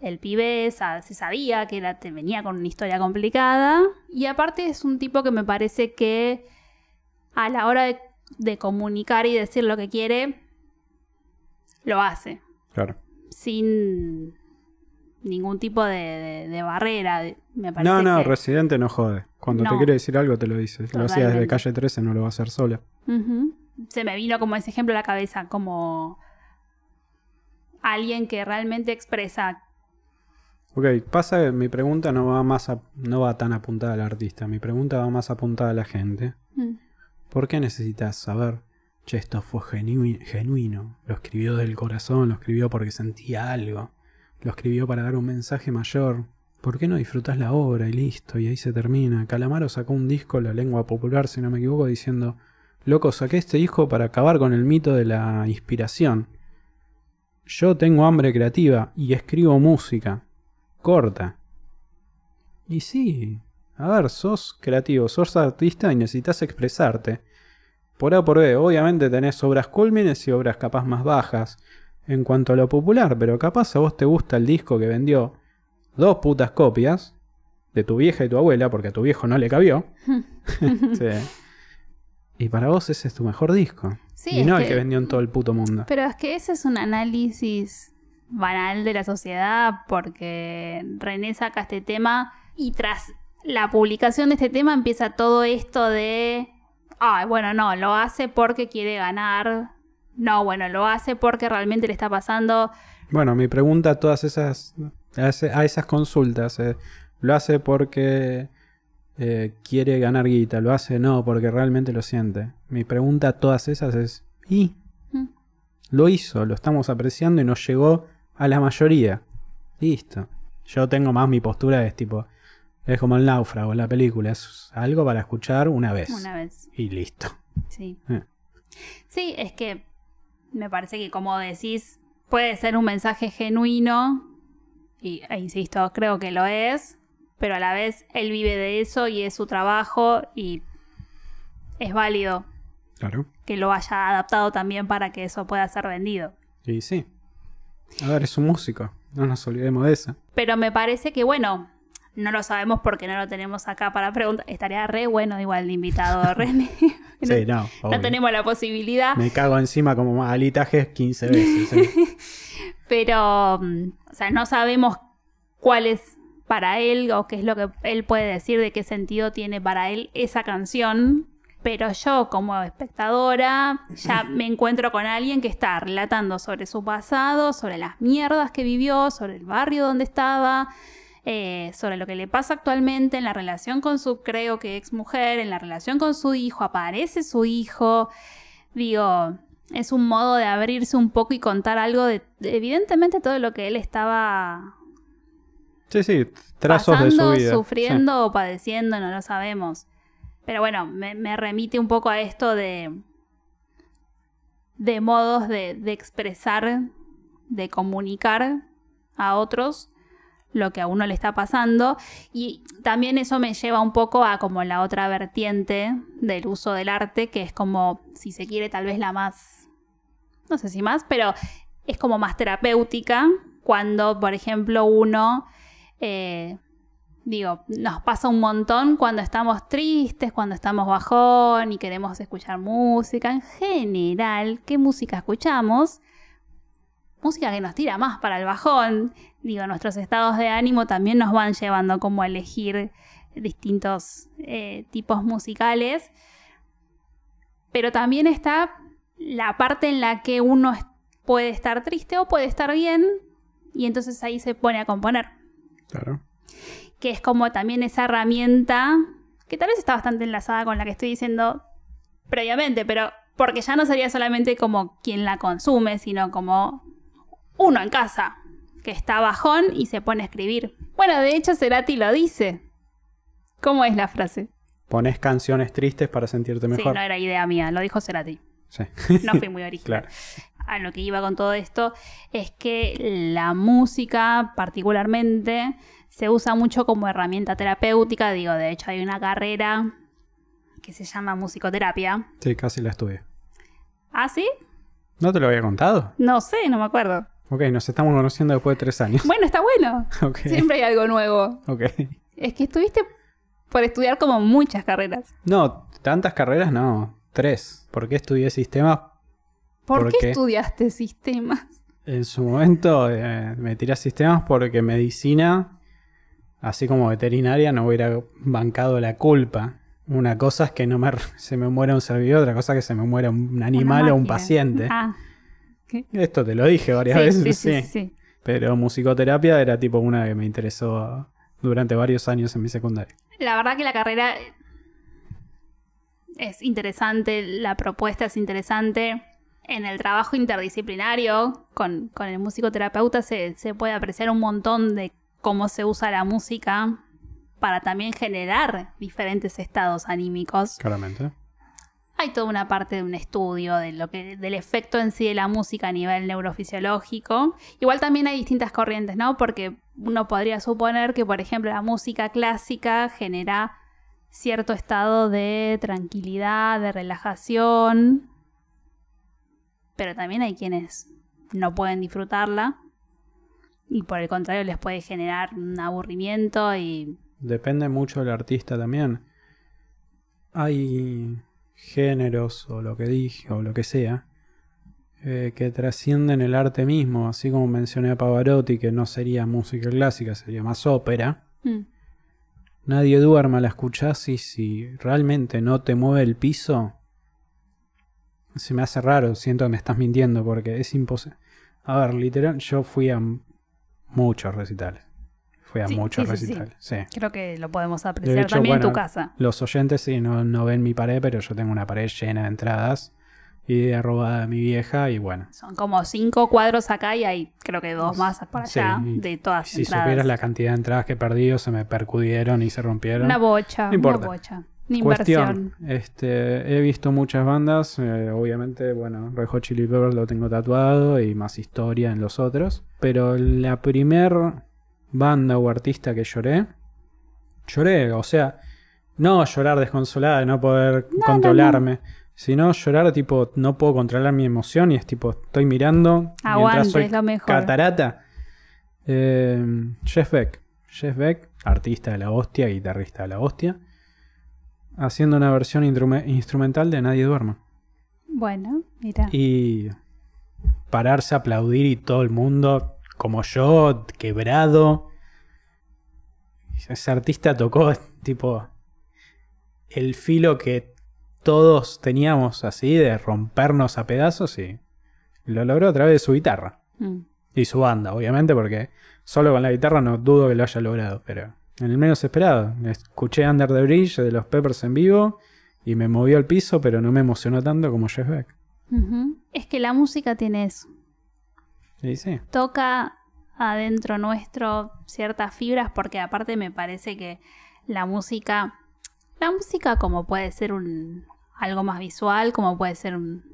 El pibe se sabía que era, te venía con una historia complicada. Y aparte es un tipo que me parece que a la hora de, de comunicar y decir lo que quiere, lo hace. Claro. Sin ningún tipo de, de- de barrera. Me parece No, no, que- Residente no jode. Cuando te quiere decir algo te lo dice. Lo hacía desde Totalmente. calle 13, no lo va a hacer sola. Se me vino como ese ejemplo a la cabeza, como alguien que realmente expresa Ok, pasa que mi pregunta no va más a- no va tan apuntada al artista, mi pregunta va más apuntada a la gente. mm, ¿Por qué necesitas saber? Che, esto fue genui- genuino. Lo escribió del corazón, lo escribió porque sentía algo. Lo escribió para dar un mensaje mayor. ¿Por qué no disfrutas la obra y listo? Y ahí se termina. Calamaro sacó un disco, La Lengua Popular, si no me equivoco, diciendo: Loco, saqué este disco para acabar con el mito de la inspiración. Yo tengo hambre creativa y escribo música. Corta. Y sí, a ver, sos creativo, sos artista y necesitas expresarte. Por A por B, obviamente tenés obras cúlmines y obras capaz más bajas en cuanto a lo popular, pero capaz a vos te gusta el disco que vendió dos putas copias de tu vieja y tu abuela, porque a tu viejo no le cabió. [LAUGHS] Sí. Y para vos ese es tu mejor disco. Sí, y no el que- que vendió en todo el puto mundo. Pero es que ese es un análisis banal de la sociedad porque René saca este tema y tras la publicación de este tema empieza todo esto de, ah, bueno, no, lo hace porque quiere ganar, no, bueno, lo hace porque realmente le está pasando, Bueno, mi pregunta a todas esas, a, esas consultas, eh, ¿lo hace porque eh, quiere ganar guita? ¿Lo hace no porque realmente lo siente? Mi pregunta a todas esas es, ¿y? Mm. Lo hizo, lo estamos apreciando y nos llegó a la mayoría. Listo. Yo tengo más mi postura es tipo, es como el náufrago en la película, es algo para escuchar una vez. Una vez. Y listo. Sí. Eh. Sí, es que me parece que como decís, puede ser un mensaje genuino, y e insisto, creo que lo es, pero a la vez él vive de eso y es su trabajo y es válido Claro. que lo haya adaptado también para que eso pueda ser vendido. Y sí. A ver, es un músico. No nos olvidemos de eso. Pero me parece que, bueno, no lo sabemos porque no lo tenemos acá para preguntar. Estaría re bueno igual de invitado, [LAUGHS] René. Sí, [LAUGHS] no. no tenemos la posibilidad. Me cago encima como alitajes 15 veces. ¿eh? [LAUGHS] Pero, mm, o sea, no sabemos cuál es para él o qué es lo que él puede decir, de qué sentido tiene para él esa canción. Pero yo, como espectadora, ya [LAUGHS] me encuentro con alguien que está relatando sobre su pasado, sobre las mierdas que vivió, sobre el barrio donde estaba, eh, sobre lo que le pasa actualmente en la relación con su, creo que ex mujer, en la relación con su hijo, aparece su hijo. Digo, es un modo de abrirse un poco y contar algo de, de evidentemente todo lo que él estaba Sí, sí. Trazos de su pasando, vida. sufriendo o padeciendo, no lo sabemos. Pero bueno, me, me remite un poco a esto de, de modos de, de expresar, de comunicar a otros lo que a uno le está pasando. Y también eso me lleva un poco a como la otra vertiente del uso del arte, que es como, si se quiere, tal vez la más, no sé si más, pero es como más terapéutica cuando, por ejemplo, uno, eh, digo, nos pasa un montón cuando estamos tristes, cuando estamos bajón y queremos escuchar música. En general, ¿qué música escuchamos? Música que nos tira más para el bajón. Digo, nuestros estados de ánimo también nos van llevando como a elegir distintos eh, tipos musicales. Pero también está la parte en la que uno puede estar triste o puede estar bien y entonces ahí se pone a componer Claro. Que es como también esa herramienta que tal vez está bastante enlazada con la que estoy diciendo previamente, pero porque ya no sería solamente como quien la consume, sino como uno en casa que está bajón y se pone a escribir. Bueno, de hecho Cerati lo dice. ¿Cómo es la frase? Pones canciones tristes para sentirte Sí, mejor. no era idea mía, lo dijo Cerati. Sí. No fui muy original. [LAUGHS] Claro. a lo que iba con todo esto es que la música particularmente se usa mucho como herramienta terapéutica. Digo, de hecho hay una carrera que se llama musicoterapia. Sí, casi la estudié. ¿Ah, sí? ¿No te lo había contado? No sé, no me acuerdo. Ok, nos estamos conociendo después de tres años. [LAUGHS] Bueno, está bueno. Siempre hay algo nuevo. Ok. Es que estuviste por estudiar como muchas carreras. No, tantas carreras no. Tres. ¿Por qué estudié sistemas? ¿Por, ¿Por qué, qué? estudiaste sistemas? En su momento eh, me tiré a sistemas porque medicina, así como veterinaria, no hubiera bancado la culpa. Una cosa es que no me, [LAUGHS] se me muera un servidor, otra cosa es que se me muera un animal o un paciente. Ah, ¿qué? Esto te lo dije varias Sí, veces, sí, sí. sí, sí, sí. Pero musicoterapia era tipo una que me interesó durante varios años en mi secundaria. La verdad que la carrera es interesante, la propuesta es interesante. En el trabajo interdisciplinario con, con el musicoterapeuta se, se puede apreciar un montón de cómo se usa la música para también generar diferentes estados anímicos. Claramente. Hay toda una parte de un estudio de lo que, del efecto en sí de la música a nivel neurofisiológico. Igual también hay distintas corrientes, ¿no? Porque uno podría suponer que, por ejemplo, la música clásica genera cierto estado de tranquilidad, de relajación. Pero también hay quienes no pueden disfrutarla. Y por el contrario les puede generar un aburrimiento y... Depende mucho del artista también. Hay géneros o lo que dije o lo que sea eh, que trascienden el arte mismo, así como mencioné a Pavarotti que no sería música clásica, sería más ópera. Mm, Nadie duerma, la escuchás y si realmente no te mueve el piso, se me hace raro, siento que me estás mintiendo porque es imposible. A ver, literal, yo fui a muchos recitales. Fui a Sí, muchos sí, recitales, sí. Creo que lo podemos apreciar hecho, también en bueno, tu casa. Los oyentes sí no, no ven mi pared, pero yo tengo una pared llena de entradas idea robada de mi vieja y bueno. Son como cinco cuadros acá y hay creo que dos más Sí, allá y de todas Si entradas. supieras la cantidad de entradas que he perdido, se me percudieron y se rompieron. Una bocha, No importa. una bocha. Inversión. Cuestión, este, he visto muchas bandas, eh, obviamente, bueno, Red Hot Chili Peppers lo tengo tatuado y más historia en los otros, pero la primer banda o artista que lloré, lloré, o sea, no llorar desconsolada de no poder no, controlarme, sino llorar tipo, no puedo controlar mi emoción y es tipo, estoy mirando mientras Aguante, soy es lo mejor. catarata. Eh, Jeff Beck, Jeff Beck, artista de la hostia, guitarrista de la hostia haciendo una versión instrumental de Nadie Duerma. Bueno, mira. Y pararse a aplaudir y todo el mundo, como yo, quebrado. Ese artista tocó [LAUGHS] tipo el filo que todos teníamos así de rompernos a pedazos y lo logró a través de su guitarra. Mm. Y su banda, obviamente, porque solo con la guitarra no dudo que lo haya logrado, pero en el menos esperado. Escuché Under the Bridge de los Peppers en vivo y me movió al piso, pero no me emocionó tanto como Jeff Beck. Es que la música tiene eso. Y sí, toca adentro nuestro ciertas fibras porque aparte me parece que la música la música como puede ser un algo más visual como puede ser un,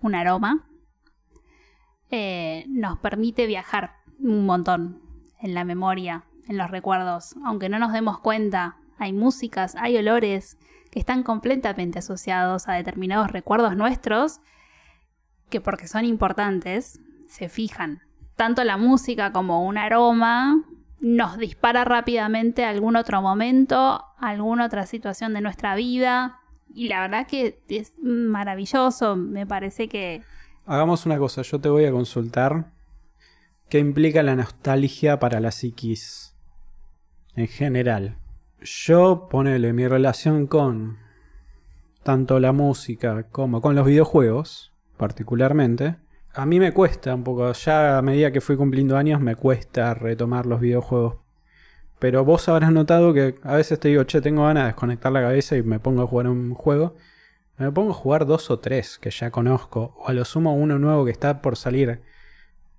un aroma eh, nos permite viajar un montón en la memoria en los recuerdos aunque no nos demos cuenta hay músicas hay olores que están completamente asociados a determinados recuerdos nuestros que porque son importantes se fijan. Tanto la música como un aroma nos dispara rápidamente a algún otro momento, alguna otra situación de nuestra vida. Y la verdad que es maravilloso. Me parece que hagamos una cosa, yo te voy a consultar qué implica la nostalgia para la psiquis en general. Yo, ponele mi relación con tanto la música como con los videojuegos, particularmente, a mí me cuesta un poco, ya a medida que fui cumpliendo años me cuesta retomar los videojuegos. Pero vos habrás notado que a veces te digo, che, tengo ganas de desconectar la cabeza y me pongo a jugar un juego. Me pongo a jugar dos o tres que ya conozco, o a lo sumo uno nuevo que está por salir,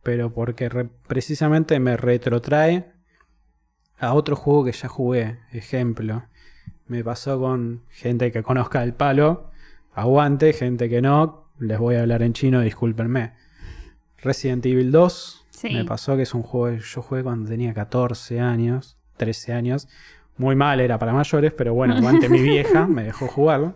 pero porque re- precisamente me retrotrae a otro juego que ya jugué. Ejemplo, me pasó con gente que conozca el palo, aguante, gente que no, les voy a hablar en chino, discúlpenme. Resident Evil 2, Sí. me pasó que es un juego que yo jugué cuando tenía 14 años, 13 años. Muy mal, era para mayores, pero bueno, [LAUGHS] aguante mi vieja, me dejó jugarlo.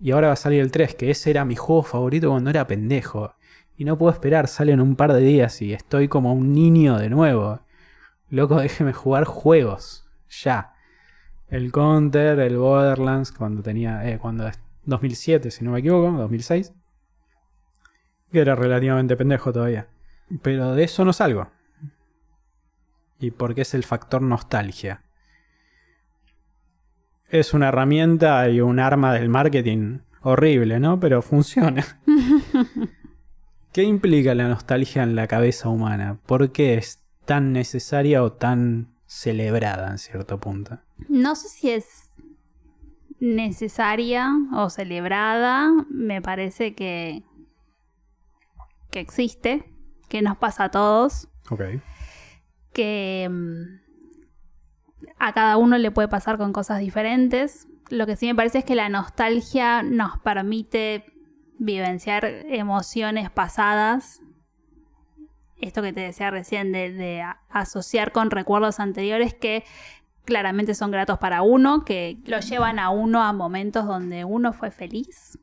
Y ahora va a salir el 3, que ese era mi juego favorito cuando era pendejo. Y no puedo esperar, sale en un par de días y estoy como un niño de nuevo. Loco, [LAUGHS] déjeme jugar juegos. Ya. El Counter, el Borderlands, cuando tenía. Eh, cuando. 2007, si no me equivoco, 2006. Que era relativamente pendejo todavía. Pero de eso no salgo. Y porque es el factor nostalgia. Es una herramienta y un arma del marketing horrible, ¿no? Pero funciona. [LAUGHS] ¿Qué implica la nostalgia en la cabeza humana? ¿Por qué es tan necesaria o tan celebrada en cierto punto? no sé si es necesaria o celebrada. Me parece que, que existe, que nos pasa a todos. Ok. que mm, a cada uno le puede pasar con cosas diferentes. Lo que sí me parece es que la nostalgia nos permite vivenciar emociones pasadas. Esto que te decía recién de, asociar con recuerdos anteriores que claramente son gratos para uno, que lo llevan a uno a momentos donde uno fue feliz,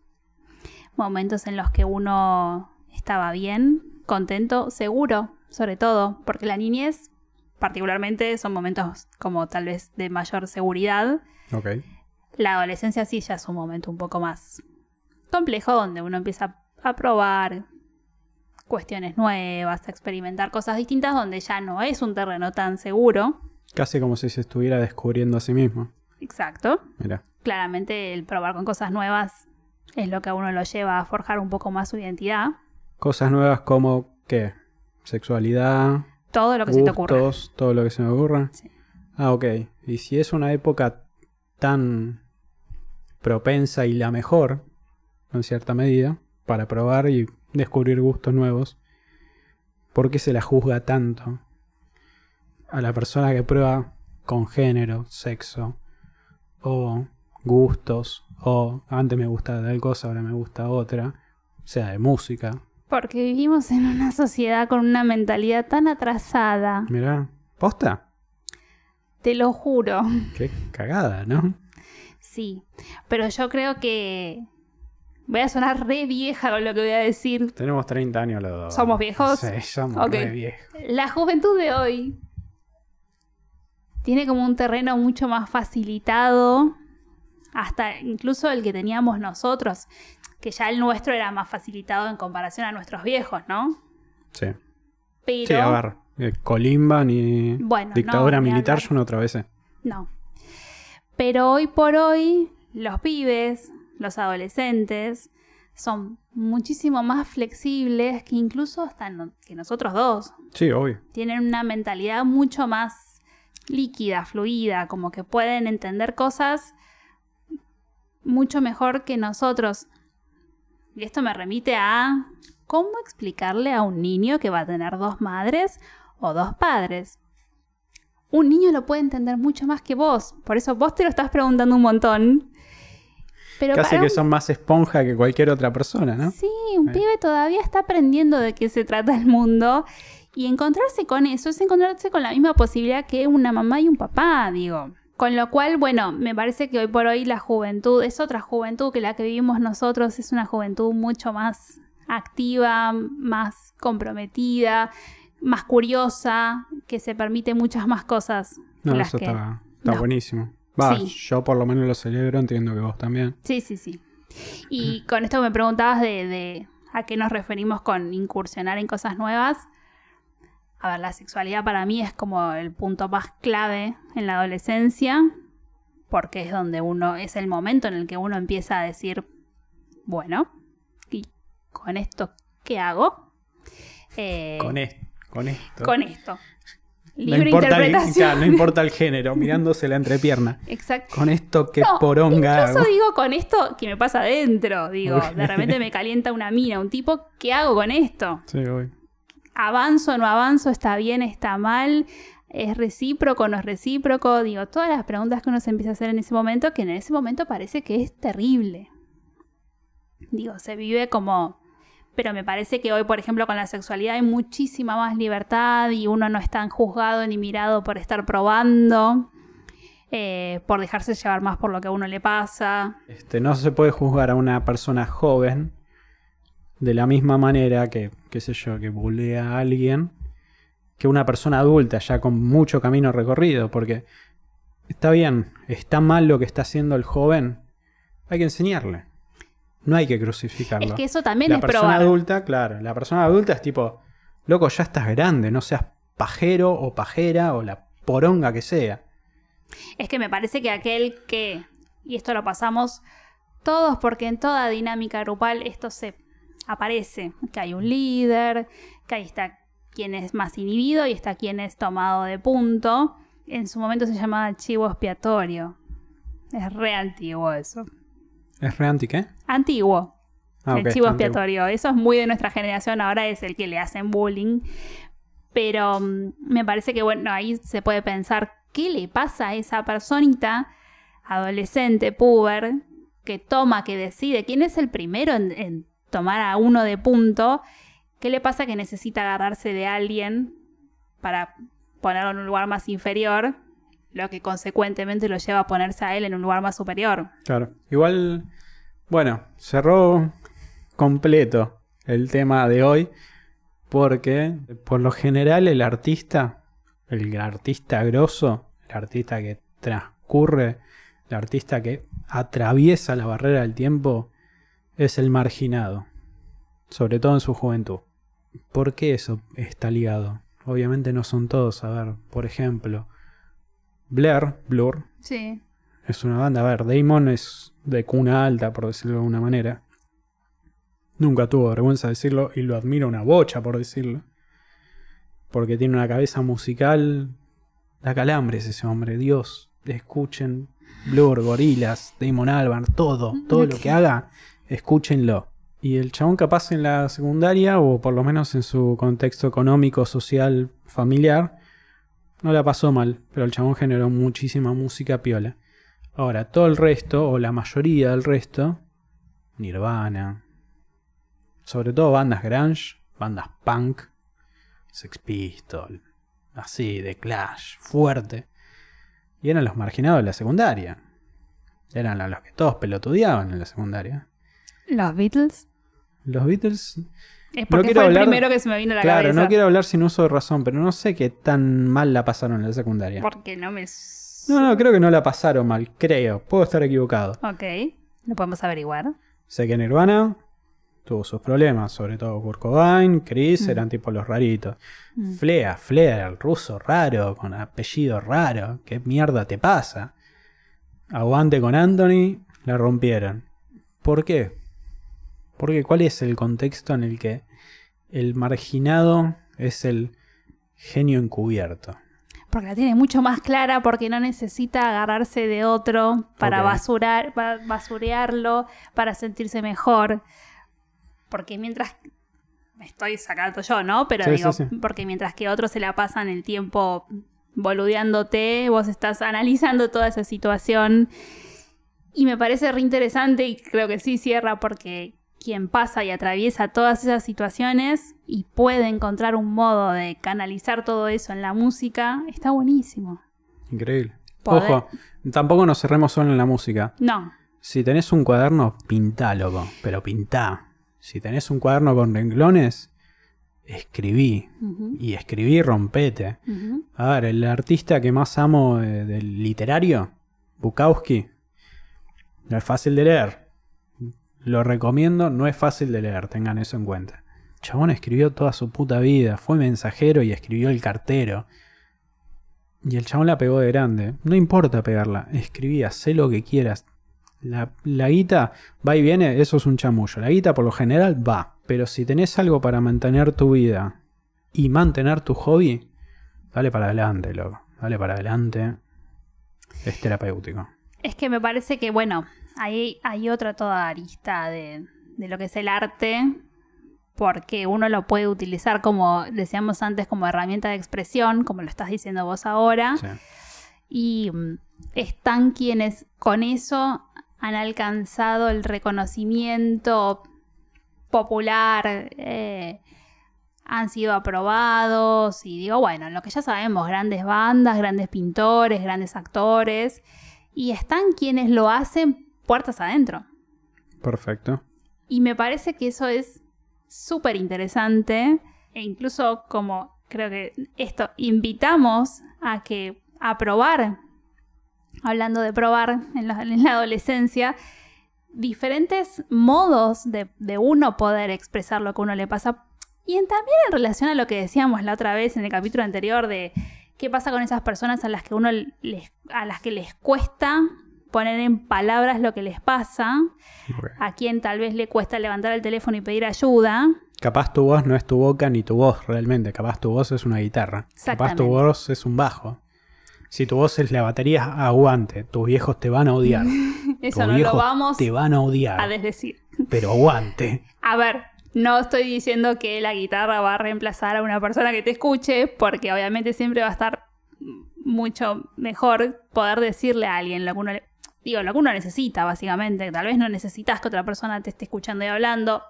momentos en los que uno estaba bien, contento, seguro, sobre todo, porque la niñez particularmente son momentos como tal vez de mayor seguridad. La adolescencia sí ya es un momento un poco más complejo donde uno empieza a probar cuestiones nuevas, a experimentar cosas distintas donde ya no es un terreno tan seguro. Casi como si se estuviera descubriendo a sí mismo. Exacto. Mira. Claramente el probar con cosas nuevas es lo que a uno lo lleva a forjar un poco más su identidad. Cosas nuevas como ¿qué? Sexualidad, Todo lo que se te ocurra. todo lo que se me ocurra. Sí. Ah, ok. Y si es una época tan propensa y la mejor, en cierta medida, para probar y descubrir gustos nuevos. ¿Por qué se la juzga tanto a la persona que prueba con género, sexo o gustos o antes me gustaba tal cosa, ahora me gusta otra, sea de música? Porque vivimos en una sociedad con una mentalidad tan atrasada. Mirá, ¿posta? Te lo juro. Qué cagada, ¿no? Sí, pero yo creo que voy a sonar re vieja con lo que voy a decir. Tenemos 30 años los dos. ¿Somos viejos? Sí, somos Ok. re viejos. La juventud de hoy tiene como un terreno mucho más facilitado, hasta incluso el que teníamos nosotros, que ya el nuestro era más facilitado en comparación a nuestros viejos, ¿no? Sí. Pero Sí, a ver. eh, Colimba ni Bueno, dictadura no, militar, yo no atravesé. no. Pero hoy por hoy los pibes, los adolescentes son muchísimo más flexibles que incluso hasta no- que nosotros dos. Sí, obvio. tienen una mentalidad mucho más líquida, fluida, como que pueden entender cosas mucho mejor que nosotros. Y esto me remite a cómo explicarle a un niño que va a tener dos madres o dos padres. Un niño lo puede entender mucho más que vos, por eso vos te lo estás preguntando un montón. Pero Casi que un- son más esponja que cualquier otra persona, ¿no? Sí, un Eh. pibe todavía está aprendiendo de qué se trata el mundo y encontrarse con eso es encontrarse con la misma posibilidad que una mamá y un papá, digo. Con lo cual, bueno, me parece que hoy por hoy la juventud es otra juventud que la que vivimos nosotros, es una juventud mucho más activa, más comprometida, más curiosa, que se permite muchas más cosas. No, las eso que- está, está no. buenísimo. Va, Sí. yo por lo menos lo celebro, entiendo que vos también. Sí, sí, sí. Y con esto me preguntabas de, de a qué nos referimos con incursionar en cosas nuevas. A ver, la sexualidad para mí es como el punto más clave en la adolescencia, porque es donde uno, es el momento en el que uno empieza a decir, bueno, ¿y con esto qué hago? Eh, Con, es- con esto. con esto. No importa, el, interpretación. claro, no importa el género, mirándose la entrepierna. Exacto. Con esto que No, poronga Incluso hago. digo con esto que me pasa adentro. Digo, de repente me calienta una mina, un tipo, ¿qué hago con esto? Sí, obvio. ¿Avanzo, no avanzo? ¿Está bien, está mal? ¿Es recíproco, no es recíproco? Digo, todas las preguntas que uno se empieza a hacer en ese momento, que en ese momento parece que es terrible. Digo, se vive como... Pero me parece que hoy, por ejemplo, con la sexualidad hay muchísima más libertad y uno no es tan juzgado ni mirado por estar probando, eh, por dejarse llevar más por lo que a uno le pasa. Este, no se puede juzgar a una persona joven de la misma manera que, qué sé yo, que bulea a alguien que una persona adulta ya con mucho camino recorrido, porque está bien, está mal lo que está haciendo el joven, hay que enseñarle. No hay que crucificarlo. Es que eso también la es persona probar. adulta, claro, la persona adulta es tipo, loco, ya estás grande, no seas pajero o pajera o la poronga que sea. Es que me parece que aquel que, y esto lo pasamos todos porque en toda dinámica grupal esto se aparece, que hay un líder, que ahí está quien es más inhibido y está quien es tomado de punto. En su momento se llamaba chivo expiatorio. Es re antiguo eso. ¿Es re anti qué? Antiguo. Ah, el chivo antiguo. expiatorio. Eso es muy de nuestra generación, ahora es el que le hacen bullying. Pero mm, me parece que, bueno, ahí se puede pensar qué le pasa a esa personita, adolescente, puber, que toma, que decide, quién es el primero en, en tomar a uno de punto, qué le pasa que necesita agarrarse de alguien para ponerlo en un lugar más inferior, lo que consecuentemente lo lleva a ponerse a él en un lugar más superior. Claro. Igual, bueno, cerró completo el tema de hoy porque por lo general el artista, el artista grosso, el artista que transcurre, el artista que atraviesa la barrera del tiempo, es el marginado, sobre todo en su juventud. ¿Por qué eso está ligado? Obviamente no son todos, a ver, por ejemplo, Blair, Blur, Sí. es una banda. A ver, Damon es de cuna alta, por decirlo de alguna manera. Nunca tuvo vergüenza de decirlo y lo admiro una bocha por decirlo. Porque tiene una cabeza musical. Da calambres ese hombre. Dios, escuchen Blur, Gorilas, Damon Albarn, todo. Todo lo que haga, escúchenlo. Y el chabón capaz en la secundaria, o por lo menos en su contexto económico, social, familiar, no la pasó mal, pero el chabón generó muchísima música piola. Ahora, todo el resto, o la mayoría del resto, Nirvana, sobre todo bandas grunge, bandas punk, Sex Pistol, así, de Clash, fuerte. Y eran los marginados de la secundaria. Eran a los que todos pelotudeaban en la secundaria. ¿Los Beatles? Los Beatles. Es porque quiero fue el hablar- primero que se me vino a la Claro, cabeza. no quiero hablar sin uso de razón, pero no sé qué tan mal la pasaron en la secundaria. Porque no me... No, no, creo que no la pasaron mal, creo. Puedo estar equivocado. Ok, lo podemos averiguar. Sé que Nirvana tuvo sus problemas, sobre todo Kurt Cobain, Chris, Mm. eran tipo los raritos. Mm. Flea, Flea, el ruso raro, con apellido raro. ¿Qué mierda te pasa? Aguante con Anthony, la rompieron. ¿Por qué? Porque ¿cuál es el contexto en el que el marginado es el genio encubierto? Porque la tiene mucho más clara porque no necesita agarrarse de otro para Ok. basurar, ba- basurearlo, para sentirse mejor. Porque mientras... Me estoy sacando yo, ¿no? Pero Sí, digo, sí, sí. porque mientras que otros se la pasan el tiempo boludeándote, vos estás analizando toda esa situación. Y me parece re interesante y creo que sí cierra porque quien pasa y atraviesa todas esas situaciones y puede encontrar un modo de canalizar todo eso en la música, está buenísimo. Increíble. Poder- Ojo, tampoco nos cerremos solo en la música. No, Si tenés un cuaderno, pintá, loco. Pero pintá. Si tenés un cuaderno con renglones, escribí. Ujú, Y escribí, rompete. A ver, el artista que más amo eh, del literario, Bukowski, no es fácil de leer. Lo recomiendo, no es fácil de leer, tengan eso en cuenta. Chabón escribió toda su puta vida, fue mensajero y escribió el cartero. Y el chabón la pegó de grande. No importa pegarla, escribí, hacé lo que quieras. La, la guita va y viene, eso es un chamullo. La guita por lo general va. Pero si tenés algo para mantener tu vida y mantener tu hobby, dale para adelante, loco. Dale para adelante. Es terapéutico. Es que me parece que, bueno, ahí hay otra toda arista de, de lo que es el arte, porque uno lo puede utilizar como decíamos antes, como herramienta de expresión, como lo estás diciendo vos ahora. Sí. y mm, están quienes con eso han alcanzado el reconocimiento popular, eh, han sido aprobados y digo, bueno, lo que ya sabemos, grandes bandas, grandes pintores, grandes actores, y están quienes lo hacen puertas adentro. Perfecto. Y me parece que eso es súper interesante. E incluso como creo que esto invitamos a que a probar, hablando de probar en la, en la adolescencia, diferentes modos de, de uno poder expresar lo que a uno le pasa. Y en- también en relación a lo que decíamos la otra vez en el capítulo anterior de qué pasa con esas personas a las que uno les, a las que les cuesta poner en palabras lo que les pasa a quien tal vez le cuesta levantar el teléfono y pedir ayuda. Capaz tu voz no es tu boca ni tu voz realmente. Capaz tu voz es una guitarra. Capaz tu voz es un bajo. Si tu voz es la batería, aguante. Tus viejos te van a odiar. [LAUGHS] Eso Tus no lo vamos te van a odiar. a desdecir. Pero aguante. A ver, no estoy diciendo que la guitarra va a reemplazar a una persona que te escuche, porque obviamente siempre va a estar mucho mejor poder decirle a alguien lo que uno, le- digo, lo que uno necesita, básicamente. Tal vez no necesitas que otra persona te esté escuchando y hablando.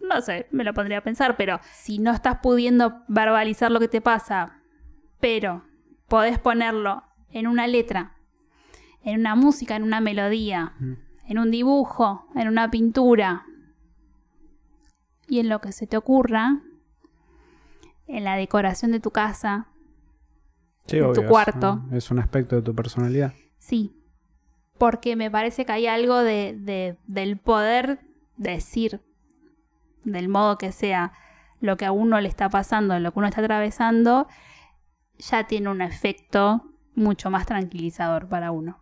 No sé, me lo pondría a pensar, pero si no estás pudiendo verbalizar lo que te pasa, pero podés ponerlo en una letra, en una música, en una melodía, Mm. en un dibujo, en una pintura y en lo que se te ocurra, en la decoración de tu casa, Sí, En tu obvio, cuarto. Es, un aspecto de tu personalidad. sí. Porque me parece que hay algo de, de- del poder decir, del modo que sea, lo que a uno le está pasando, lo que uno está atravesando, ya tiene un efecto mucho más tranquilizador para uno.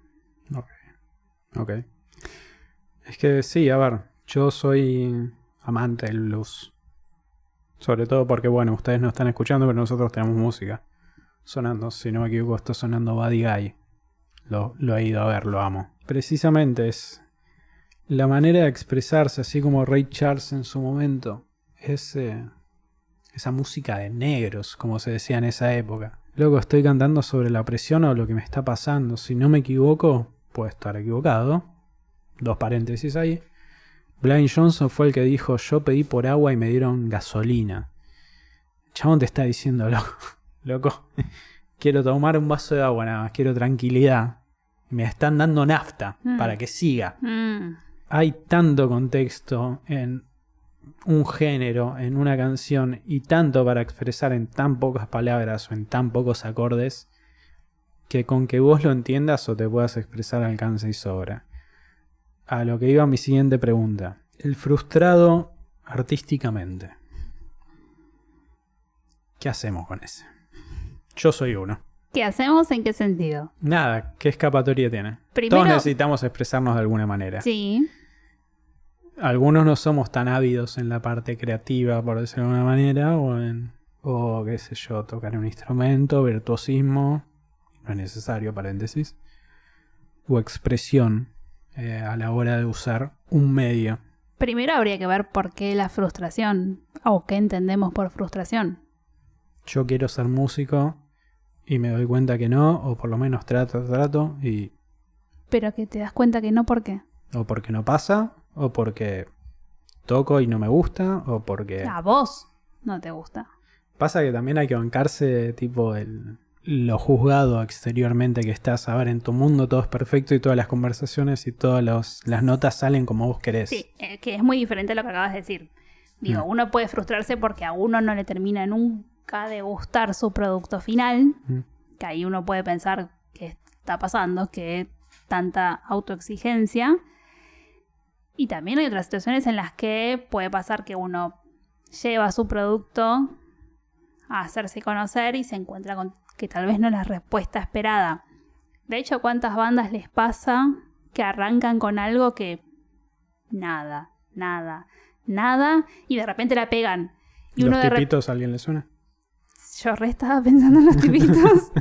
Ok. Es que sí, a ver, yo soy amante del blues. Sobre todo porque, bueno, ustedes no están escuchando, pero nosotros tenemos música sonando. Si no me equivoco, está sonando Buddy Guy. Lo, lo he ido a ver, lo amo. Precisamente es la manera de expresarse, así como Ray Charles en su momento, es eh, esa música de negros, como se decía en esa época. Luego estoy cantando sobre la presión o lo que me está pasando. Si no me equivoco, puedo estar equivocado. Dos paréntesis ahí. Blind Johnson fue el que dijo, yo pedí por agua y me dieron gasolina. chabón te está diciendo, [LAUGHS] loco, loco, quiero tomar un vaso de agua nada más, quiero tranquilidad. Me están dando nafta Mm. para que siga. Mm. Hay tanto contexto en un género, en una canción, y tanto para expresar en tan pocas palabras o en tan pocos acordes, que con que vos lo entiendas o te puedas expresar alcanza y sobra. A lo que iba mi siguiente pregunta. El frustrado artísticamente. ¿Qué hacemos con ese? Yo soy uno. ¿Qué hacemos? ¿En qué sentido? Nada, ¿qué escapatoria tiene? Primero- Todos necesitamos expresarnos de alguna manera. Sí. Algunos no somos tan ávidos en la parte creativa, por decirlo de alguna manera, o en, o qué sé yo, tocar un instrumento, virtuosismo, no es necesario, paréntesis, o expresión eh, a la hora de usar un medio. Primero habría que ver por qué la frustración o qué entendemos por frustración. Yo quiero ser músico y me doy cuenta que no, o por lo menos trato, trato, y Pero que te das cuenta que no, ¿por qué? o porque no pasa, o porque toco y no me gusta, o porque... A vos no te gusta. Pasa que también hay que bancarse tipo el, lo juzgado exteriormente que estás. A ver, en tu mundo todo es perfecto y todas las conversaciones y todas los- las notas salen como vos querés. Sí, eh, que es muy diferente a lo que acabas de decir. Digo, Mm. uno puede frustrarse porque a uno no le termina nunca de gustar su producto final, Mm. que ahí uno puede pensar qué está pasando, que tanta autoexigencia. Y también hay otras situaciones en las que puede pasar que uno lleva su producto a hacerse conocer y se encuentra con que tal vez no es la respuesta esperada. De hecho, ¿cuántas bandas les pasa que arrancan con algo que nada, nada, nada y de repente la pegan? Y ¿Los uno de repente tipitos a alguien le suena? Yo re estaba pensando en los [LAUGHS] tipitos.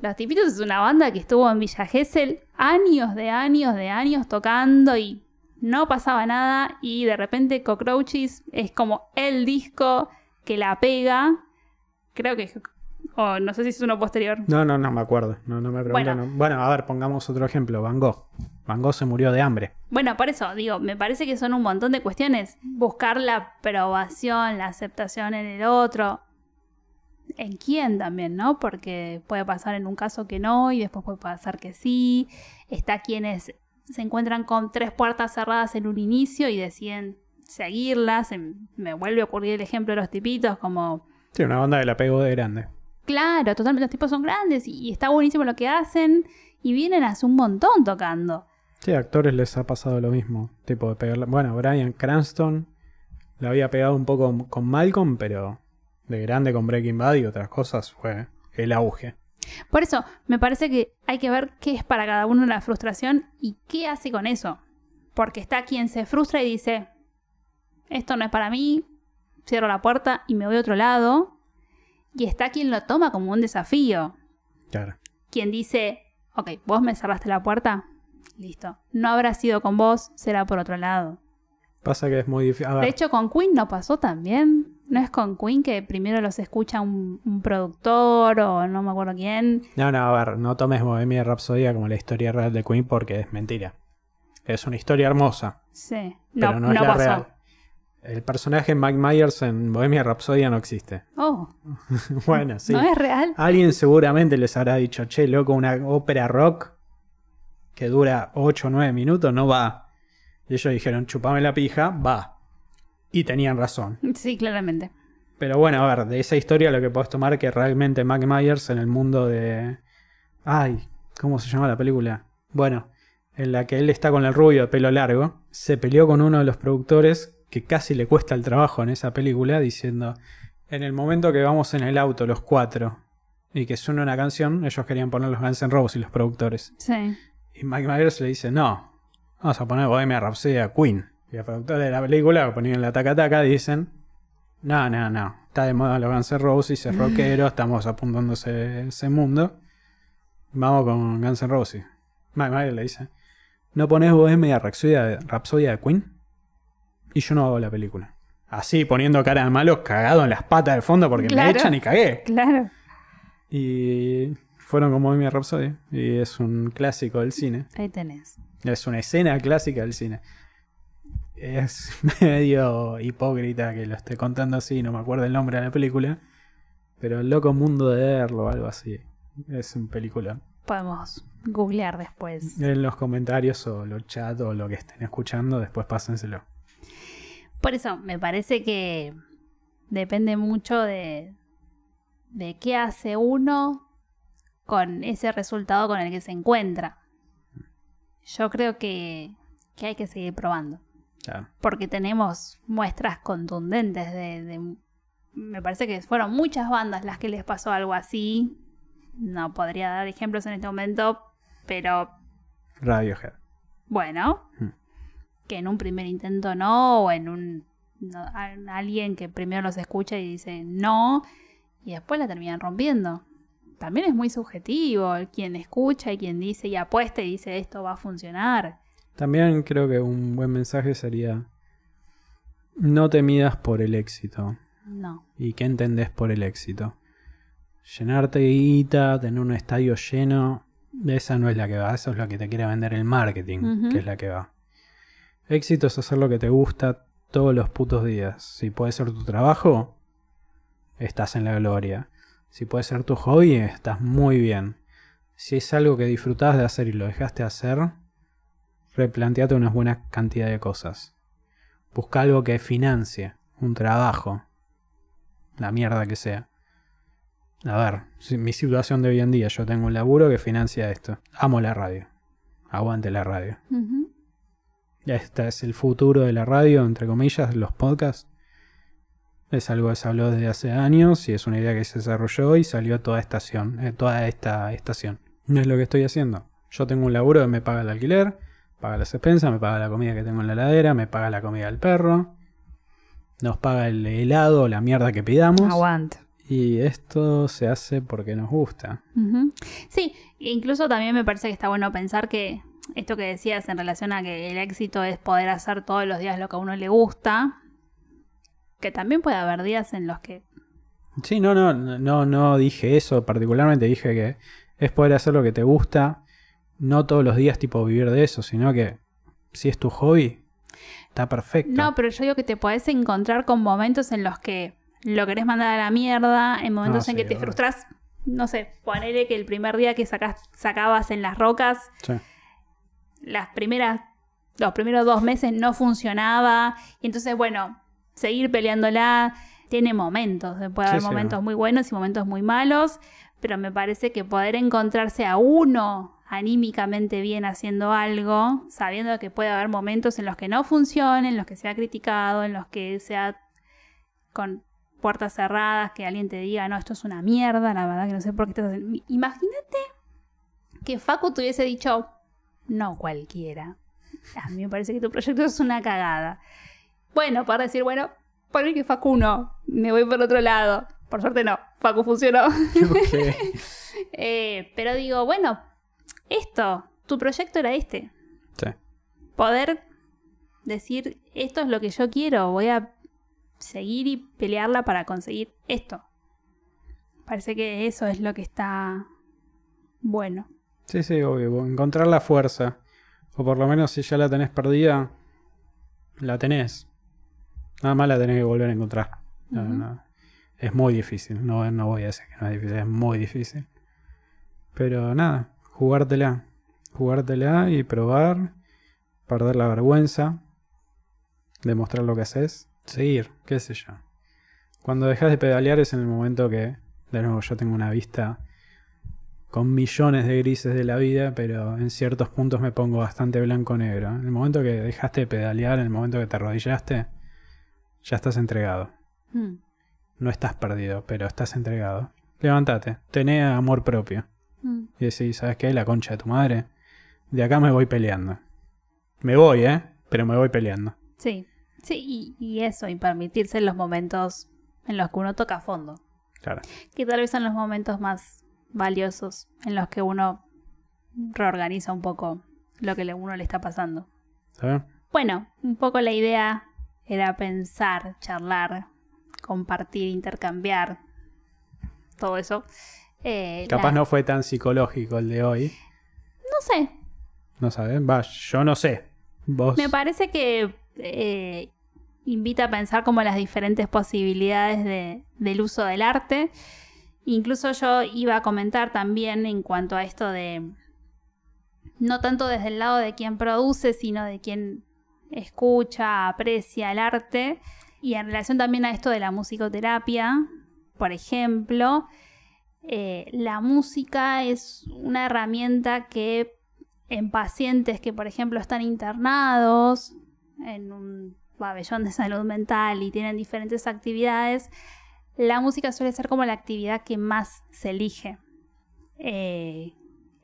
los tipitos es una banda que estuvo en Villa Gesell años de años de años tocando y no pasaba nada y de repente Cockroaches es como el disco que la pega. Creo que o no sé si es uno posterior. No, no, no me acuerdo. No, no me pregunto. Bueno. no. Bueno, a ver, pongamos otro ejemplo. Van Gogh. Van Gogh se murió de hambre. Bueno, por eso digo, me parece que son un montón de cuestiones. Buscar la aprobación, la aceptación en el otro. ¿En quién también, no? Porque puede pasar en un caso que no y después puede pasar que sí. Está quienes se encuentran con tres puertas cerradas en un inicio y deciden seguirlas. Se- Me vuelve a ocurrir el ejemplo de los tipitos como... Sí, una banda que la pegó de grande. Claro, totalmente los tipos son grandes y, y está buenísimo lo que hacen y vienen hace un montón tocando. Sí, a actores les ha pasado lo mismo. Tipo de pegarla. Bueno, Brian Cranston la había pegado un poco con Malcolm, pero de grande con Breaking Bad y otras cosas fue el auge. Por eso, me parece que hay que ver qué es para cada uno la frustración y qué hace con eso. Porque está quien se frustra y dice, esto no es para mí, cierro la puerta y me voy a otro lado. Y está quien lo toma como un desafío. Claro. Quien dice, ok, vos me cerraste la puerta, listo. No habrá sido con vos, será por otro lado. Pasa que es muy difícil. De hecho, con Queen no pasó también. No es con Queen que primero los escucha un, un productor o no me acuerdo quién. no, no, a ver, no tomes Bohemia Rhapsody como la historia real de Queen porque es mentira. Es una historia hermosa, Sí, pero no, no, es no la pasó. real. El personaje Mike Myers en Bohemia Rhapsody no existe. [LAUGHS] Oh, [LAUGHS] bueno, sí. ¿no es real? Alguien seguramente les habrá dicho, che, loco, una ópera rock que dura 8 o 9 minutos no va. Y ellos dijeron, chupame la pija, va. Y tenían razón. Sí, claramente. Pero bueno, a ver, de esa historia lo que puedes tomar que realmente Mike Myers en el mundo de... Ay, ¿cómo se llama la película? Bueno, en la que él está con el rubio de pelo largo, se peleó con uno de los productores que casi le cuesta el trabajo en esa película diciendo, en el momento que vamos en el auto los cuatro y que suena una canción, ellos querían poner los Guns N' Roses y los productores. Sí. Y Mike Myers le dice, no, vamos a poner Bohemia Rhapsody a Queen. Y los productores de la película, que ponían la taca taca, dicen, no, no, no, está de moda los Guns N' Roses, es rockero, estamos apuntando ese, ese mundo. Vamos con Guns N' Roses. Mike Myers le dice, no pones Bohemia Rhapsodia, Rhapsodia de Queen y yo no hago la película. Así, poniendo cara de malo, cagado en las patas del fondo porque me echan y cagué. Claro. Y fueron con Bohemia Rhapsody y es un clásico del cine. Ahí tenés. Es una escena clásica del cine. Es [LAUGHS] medio hipócrita que lo esté contando así, no me acuerdo el nombre de la película. Pero El Loco Mundo de Earl o algo así. Es un película. Podemos googlear después. En los comentarios o los chats o lo que estén escuchando, después pásenselo. Por eso, me parece que depende mucho de, de qué hace uno con ese resultado con el que se encuentra. Yo creo que, que hay que seguir probando. Porque tenemos muestras contundentes de, de- Me parece que fueron muchas bandas las que les pasó algo así. No podría dar ejemplos en este momento, pero Radiohead. bueno, Hmm. que en un primer intento no, o en un alguien que primero los escucha y dice no, y después la terminan rompiendo. También es muy subjetivo quien escucha y quien dice y apuesta y dice esto va a funcionar. También creo que un buen mensaje sería: No te midas por el éxito. No. ¿Y qué entendés por el éxito? Llenarte de guita, tener un estadio lleno, esa no es la que va, eso es lo que te quiere vender el marketing, que es la que va. Éxito es hacer lo que te gusta todos los putos días. Si puede ser tu trabajo, estás en la gloria. Si puede ser tu hobby, estás muy bien. Si es algo que disfrutás de hacer y lo dejaste de hacer, replanteate una buena cantidad de cosas. Busca algo que financie, un trabajo, la mierda que sea. A ver, mi situación de hoy en día, yo tengo un laburo que financia esto. Amo la radio. Aguante la radio. Ujú. Este es el futuro de la radio, entre comillas, los podcasts. Es algo que se habló desde hace años y es una idea que se desarrolló y salió toda estación, eh, toda esta estación. No es lo que estoy haciendo. Yo tengo un laburo que me paga el alquiler, paga las expensas, me paga la comida que tengo en la heladera, me paga la comida del perro, nos paga el helado la mierda que pidamos. Aguante. Y esto se hace porque nos gusta. Ujú. Sí, e incluso también me parece que está bueno pensar que esto que decías en relación a que el éxito es poder hacer todos los días lo que a uno le gusta, que también puede haber días en los que Sí, no, no, no, no dije eso particularmente, dije que es poder hacer lo que te gusta, no todos los días tipo vivir de eso, sino que si es tu hobby, está perfecto. No, pero yo digo que te podés encontrar con momentos en los que lo querés mandar a la mierda, en momentos No, en que te frustras. No sé, ponele que el primer día que sacas, sacabas en las rocas, Sí. las primeras, los primeros dos meses no funcionaba. Y entonces, bueno, seguir peleándola tiene momentos. Puede haber sí, momentos muy buenos y momentos muy malos. Pero me parece que poder encontrarse a uno anímicamente bien haciendo algo, sabiendo que puede haber momentos en los que no funcione, en los que sea criticado, en los que sea con puertas cerradas, que alguien te diga, no, esto es una mierda, la verdad que no sé por qué estás haciendo. Imagínate que Facu te hubiese dicho, no cualquiera. A mí me parece que tu proyecto es una cagada. Bueno, para decir, bueno, por que Facu no, me voy por otro lado. Por suerte no, Facu funcionó. [LAUGHS] [LAUGHS] Eh, pero digo, bueno, esto, tu proyecto era este. Sí. Poder decir, esto es lo que yo quiero, voy a seguir y pelearla para conseguir esto. Parece que eso es lo que está bueno. Sí, sí, obvio. Encontrar la fuerza. O por lo menos si ya la tenés perdida, la tenés. Nada más la tenés que volver a encontrar. No, Ujú. no. Es muy difícil. No, no voy a decir que no es difícil, es muy difícil. Pero nada, jugártela. Jugártela y probar. Perder la vergüenza. Demostrar lo que haces. Seguir, qué sé yo. Cuando dejas de pedalear es en el momento que, de nuevo, yo tengo una vista con millones de grises de la vida, pero en ciertos puntos me pongo bastante blanco-negro. En el momento que dejaste de pedalear, en el momento que te arrodillaste, ya estás entregado. Mm. No estás perdido, pero estás entregado. Levántate, tené amor propio. Mm. Y decís, ¿sabes qué? La concha de tu madre. De acá me voy peleando. Me voy, ¿eh? Pero me voy peleando. Sí, sí, y, y eso, y permitirse los momentos en los que uno toca a fondo. Claro. Que tal vez son los momentos más valiosos en los que uno reorganiza un poco lo que uno le está pasando. Bueno, un poco la idea era pensar, charlar, compartir, intercambiar, todo eso. Eh, Capaz la- no fue tan psicológico el de hoy. No sé, No sabes. Va, yo no sé. Vos. me parece que eh, invita a pensar como las diferentes posibilidades de- del uso del arte. Incluso yo iba a comentar también en cuanto a esto de, no tanto desde el lado de quien produce, sino de quien escucha, aprecia el arte. Y en relación también a esto de la musicoterapia, por ejemplo, eh, la música es una herramienta que en pacientes que, por ejemplo, están internados en un pabellón de salud mental y tienen diferentes actividades, la música suele ser como la actividad que más se elige. Eh,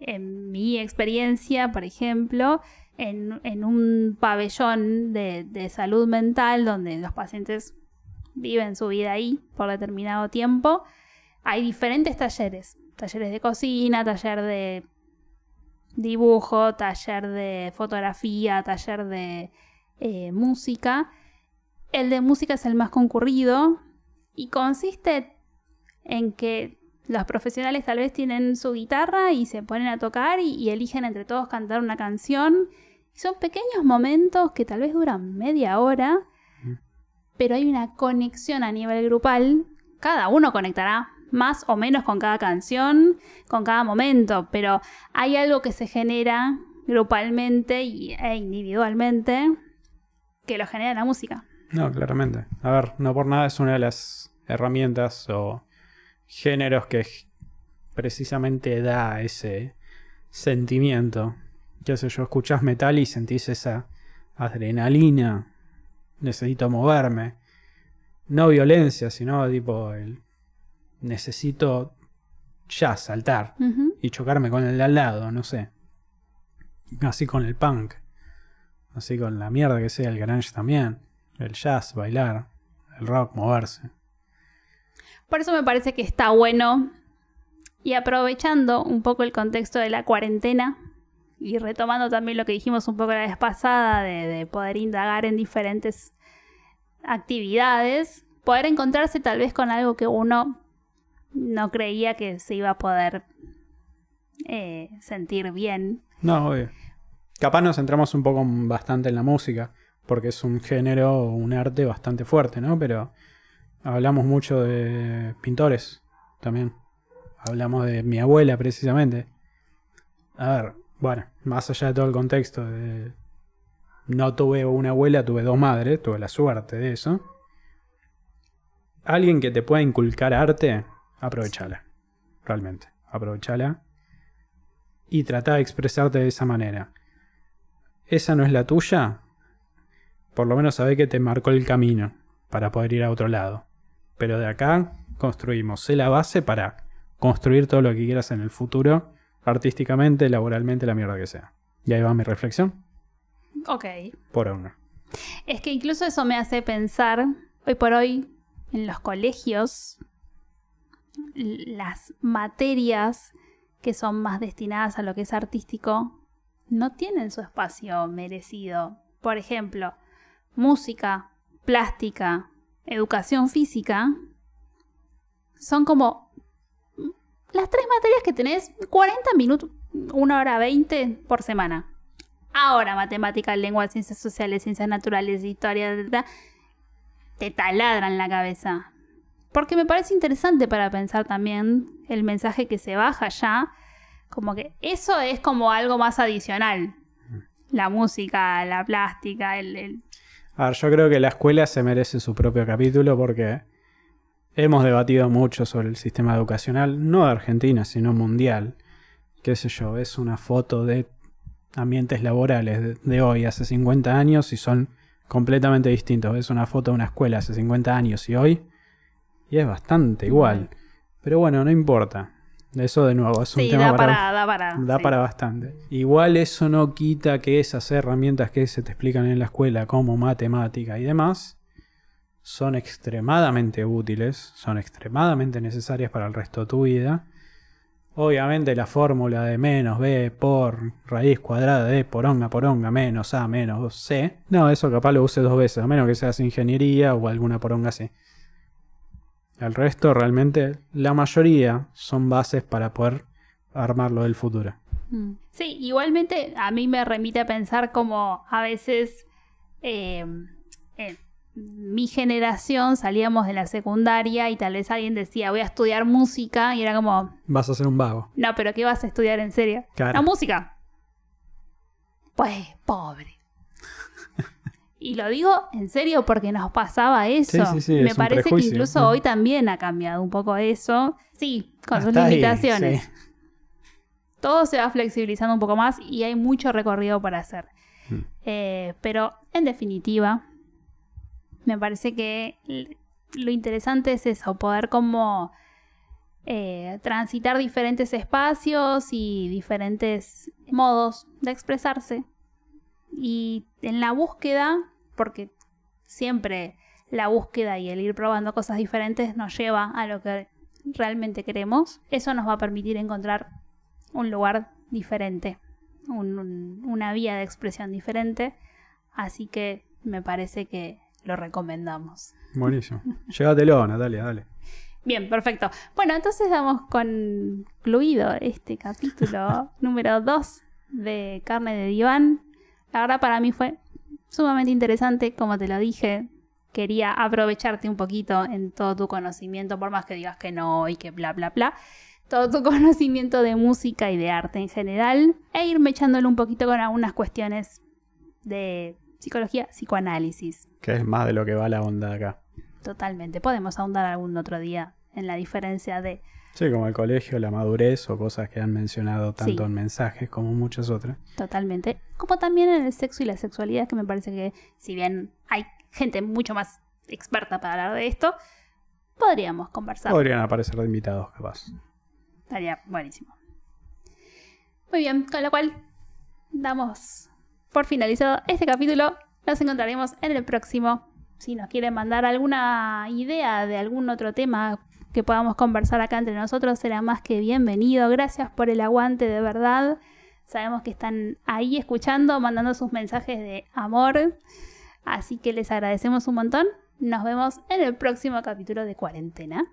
en mi experiencia, por ejemplo, en, un pabellón de, salud mental donde los pacientes viven su vida ahí por determinado tiempo, hay diferentes talleres. Talleres de cocina, taller de dibujo, taller de fotografía, taller de eh, música. El de música es el más concurrido y consiste en que los profesionales tal vez tienen su guitarra y se ponen a tocar y eligen entre todos cantar una canción. Y son pequeños momentos que tal vez duran media hora, pero hay una conexión a nivel grupal. Cada uno conectará más o menos con cada canción, con cada momento, pero hay algo que se genera grupalmente y, e individualmente que lo genera la música. No, claramente. A ver, no por nada es una de las herramientas o géneros que precisamente da ese sentimiento. Qué sé yo, escuchás metal y sentís esa adrenalina. Necesito moverme. No violencia, sino tipo el necesito ya saltar y chocarme con el de al lado, no sé. Así con el punk. Así con la mierda que sea el grunge también. El jazz, bailar. El rock, moverse. Por eso me parece que está bueno. Y aprovechando un poco el contexto de la cuarentena y retomando también lo que dijimos un poco la vez pasada de, de poder indagar en diferentes actividades, poder encontrarse tal vez con algo que uno no creía que se iba a poder eh, sentir bien. No, obvio. Capaz nos centramos un poco bastante en la música, porque es un género, un arte bastante fuerte, ¿no? Pero hablamos mucho de pintores también. Hablamos de mi abuela precisamente. A ver, bueno, más allá de todo el contexto de... No tuve una abuela, tuve dos madres, tuve la suerte de eso. Alguien que te pueda inculcar arte, aprovechala. Realmente, aprovechala. Y trata de expresarte de esa manera. Esa no es la tuya, por lo menos sabe que te marcó el camino para poder ir a otro lado. Pero de acá construimos. Sé la base para construir todo lo que quieras en el futuro, artísticamente, laboralmente, la mierda que sea. Y ahí va mi reflexión. Ok. Por ahora. Es que incluso eso me hace pensar, hoy por hoy, en los colegios, las materias que son más destinadas a lo que es artístico no tienen su espacio merecido. Por ejemplo, música, plástica, educación física, son como las tres materias que tenés 40 minutos, una hora 20 por semana. Ahora, matemáticas, lengua, ciencias sociales, ciencias naturales, historia, te taladran la cabeza. Porque me parece interesante para pensar también el mensaje que se baja ya. Como que eso es como algo más adicional. La música, la plástica, el... el- A ver, yo creo que la escuela se merece su propio capítulo porque hemos debatido mucho sobre el sistema educacional, no de Argentina, sino mundial. Qué sé yo, es una foto de ambientes laborales de, hoy, hace 50 años, y son completamente distintos. Es una foto de una escuela hace 50 años y hoy, y es bastante igual. Pero bueno, no importa. Eso de nuevo es un Sí, tema da para, para, da para. Da sí. para bastante. Igual eso no quita que esas herramientas que se te explican en la escuela, como matemática y demás, son extremadamente útiles, son extremadamente necesarias para el resto de tu vida. Obviamente la fórmula de menos b por raíz cuadrada de poronga poronga menos a menos c. No, eso capaz lo use dos veces, a menos que seas ingeniería o alguna poronga así. El resto realmente, la mayoría son bases para poder armarlo del futuro. Mm. Sí, igualmente a mí me remite a pensar como a veces eh, en mi generación salíamos de la secundaria y tal vez alguien decía voy a estudiar música y era como, Vas a ser un vago. no, pero ¿qué vas a estudiar en serio? Claro. La música. Pues, pobre. [LAUGHS] Y lo digo en serio porque nos pasaba eso. Sí, sí, sí, Me es parece que incluso Mm. hoy también ha cambiado un poco eso. Sí, con sus Hasta ahí, limitaciones. Todo se va flexibilizando un poco más y hay mucho recorrido para hacer. Mm. Eh, pero en definitiva, me parece que lo interesante es eso, poder como eh, transitar diferentes espacios y diferentes modos de expresarse. Y en la búsqueda, porque siempre la búsqueda y el ir probando cosas diferentes nos lleva a lo que realmente queremos, eso nos va a permitir encontrar un lugar diferente, un- un- una vía de expresión diferente. Así que me parece que lo recomendamos. Buenísimo. Llévatelo, Natalia, dale. Bien, perfecto. Bueno, entonces damos concluido este capítulo [LAUGHS] número 2 de Carne de Diván. La verdad para mí fue sumamente interesante, como te lo dije. Quería aprovecharte un poquito en todo tu conocimiento, por más que digas que no y que bla, bla, bla. Todo tu [LAUGHS] conocimiento de música y de arte en general. E irme echándole un poquito con algunas cuestiones de psicología, psicoanálisis. Que es más de lo que va la onda acá. Totalmente. Podemos ahondar algún otro día en la diferencia de Sí, como el colegio, la madurez o cosas que han mencionado tanto Sí. en mensajes como muchas otras. Totalmente. Como también en el sexo y la sexualidad, que me parece que si bien hay gente mucho más experta para hablar de esto, podríamos conversar. Podrían aparecer de invitados, capaz. Estaría buenísimo. Muy bien, con lo cual damos por finalizado este capítulo. Nos encontraremos en el próximo. Si nos quieren mandar alguna idea de algún otro tema que podamos conversar acá entre nosotros, será más que bienvenido. Gracias por el aguante de verdad. Sabemos que están ahí escuchando, mandando sus mensajes de amor. Así que les agradecemos un montón. Nos vemos en el próximo capítulo de Cuarentena.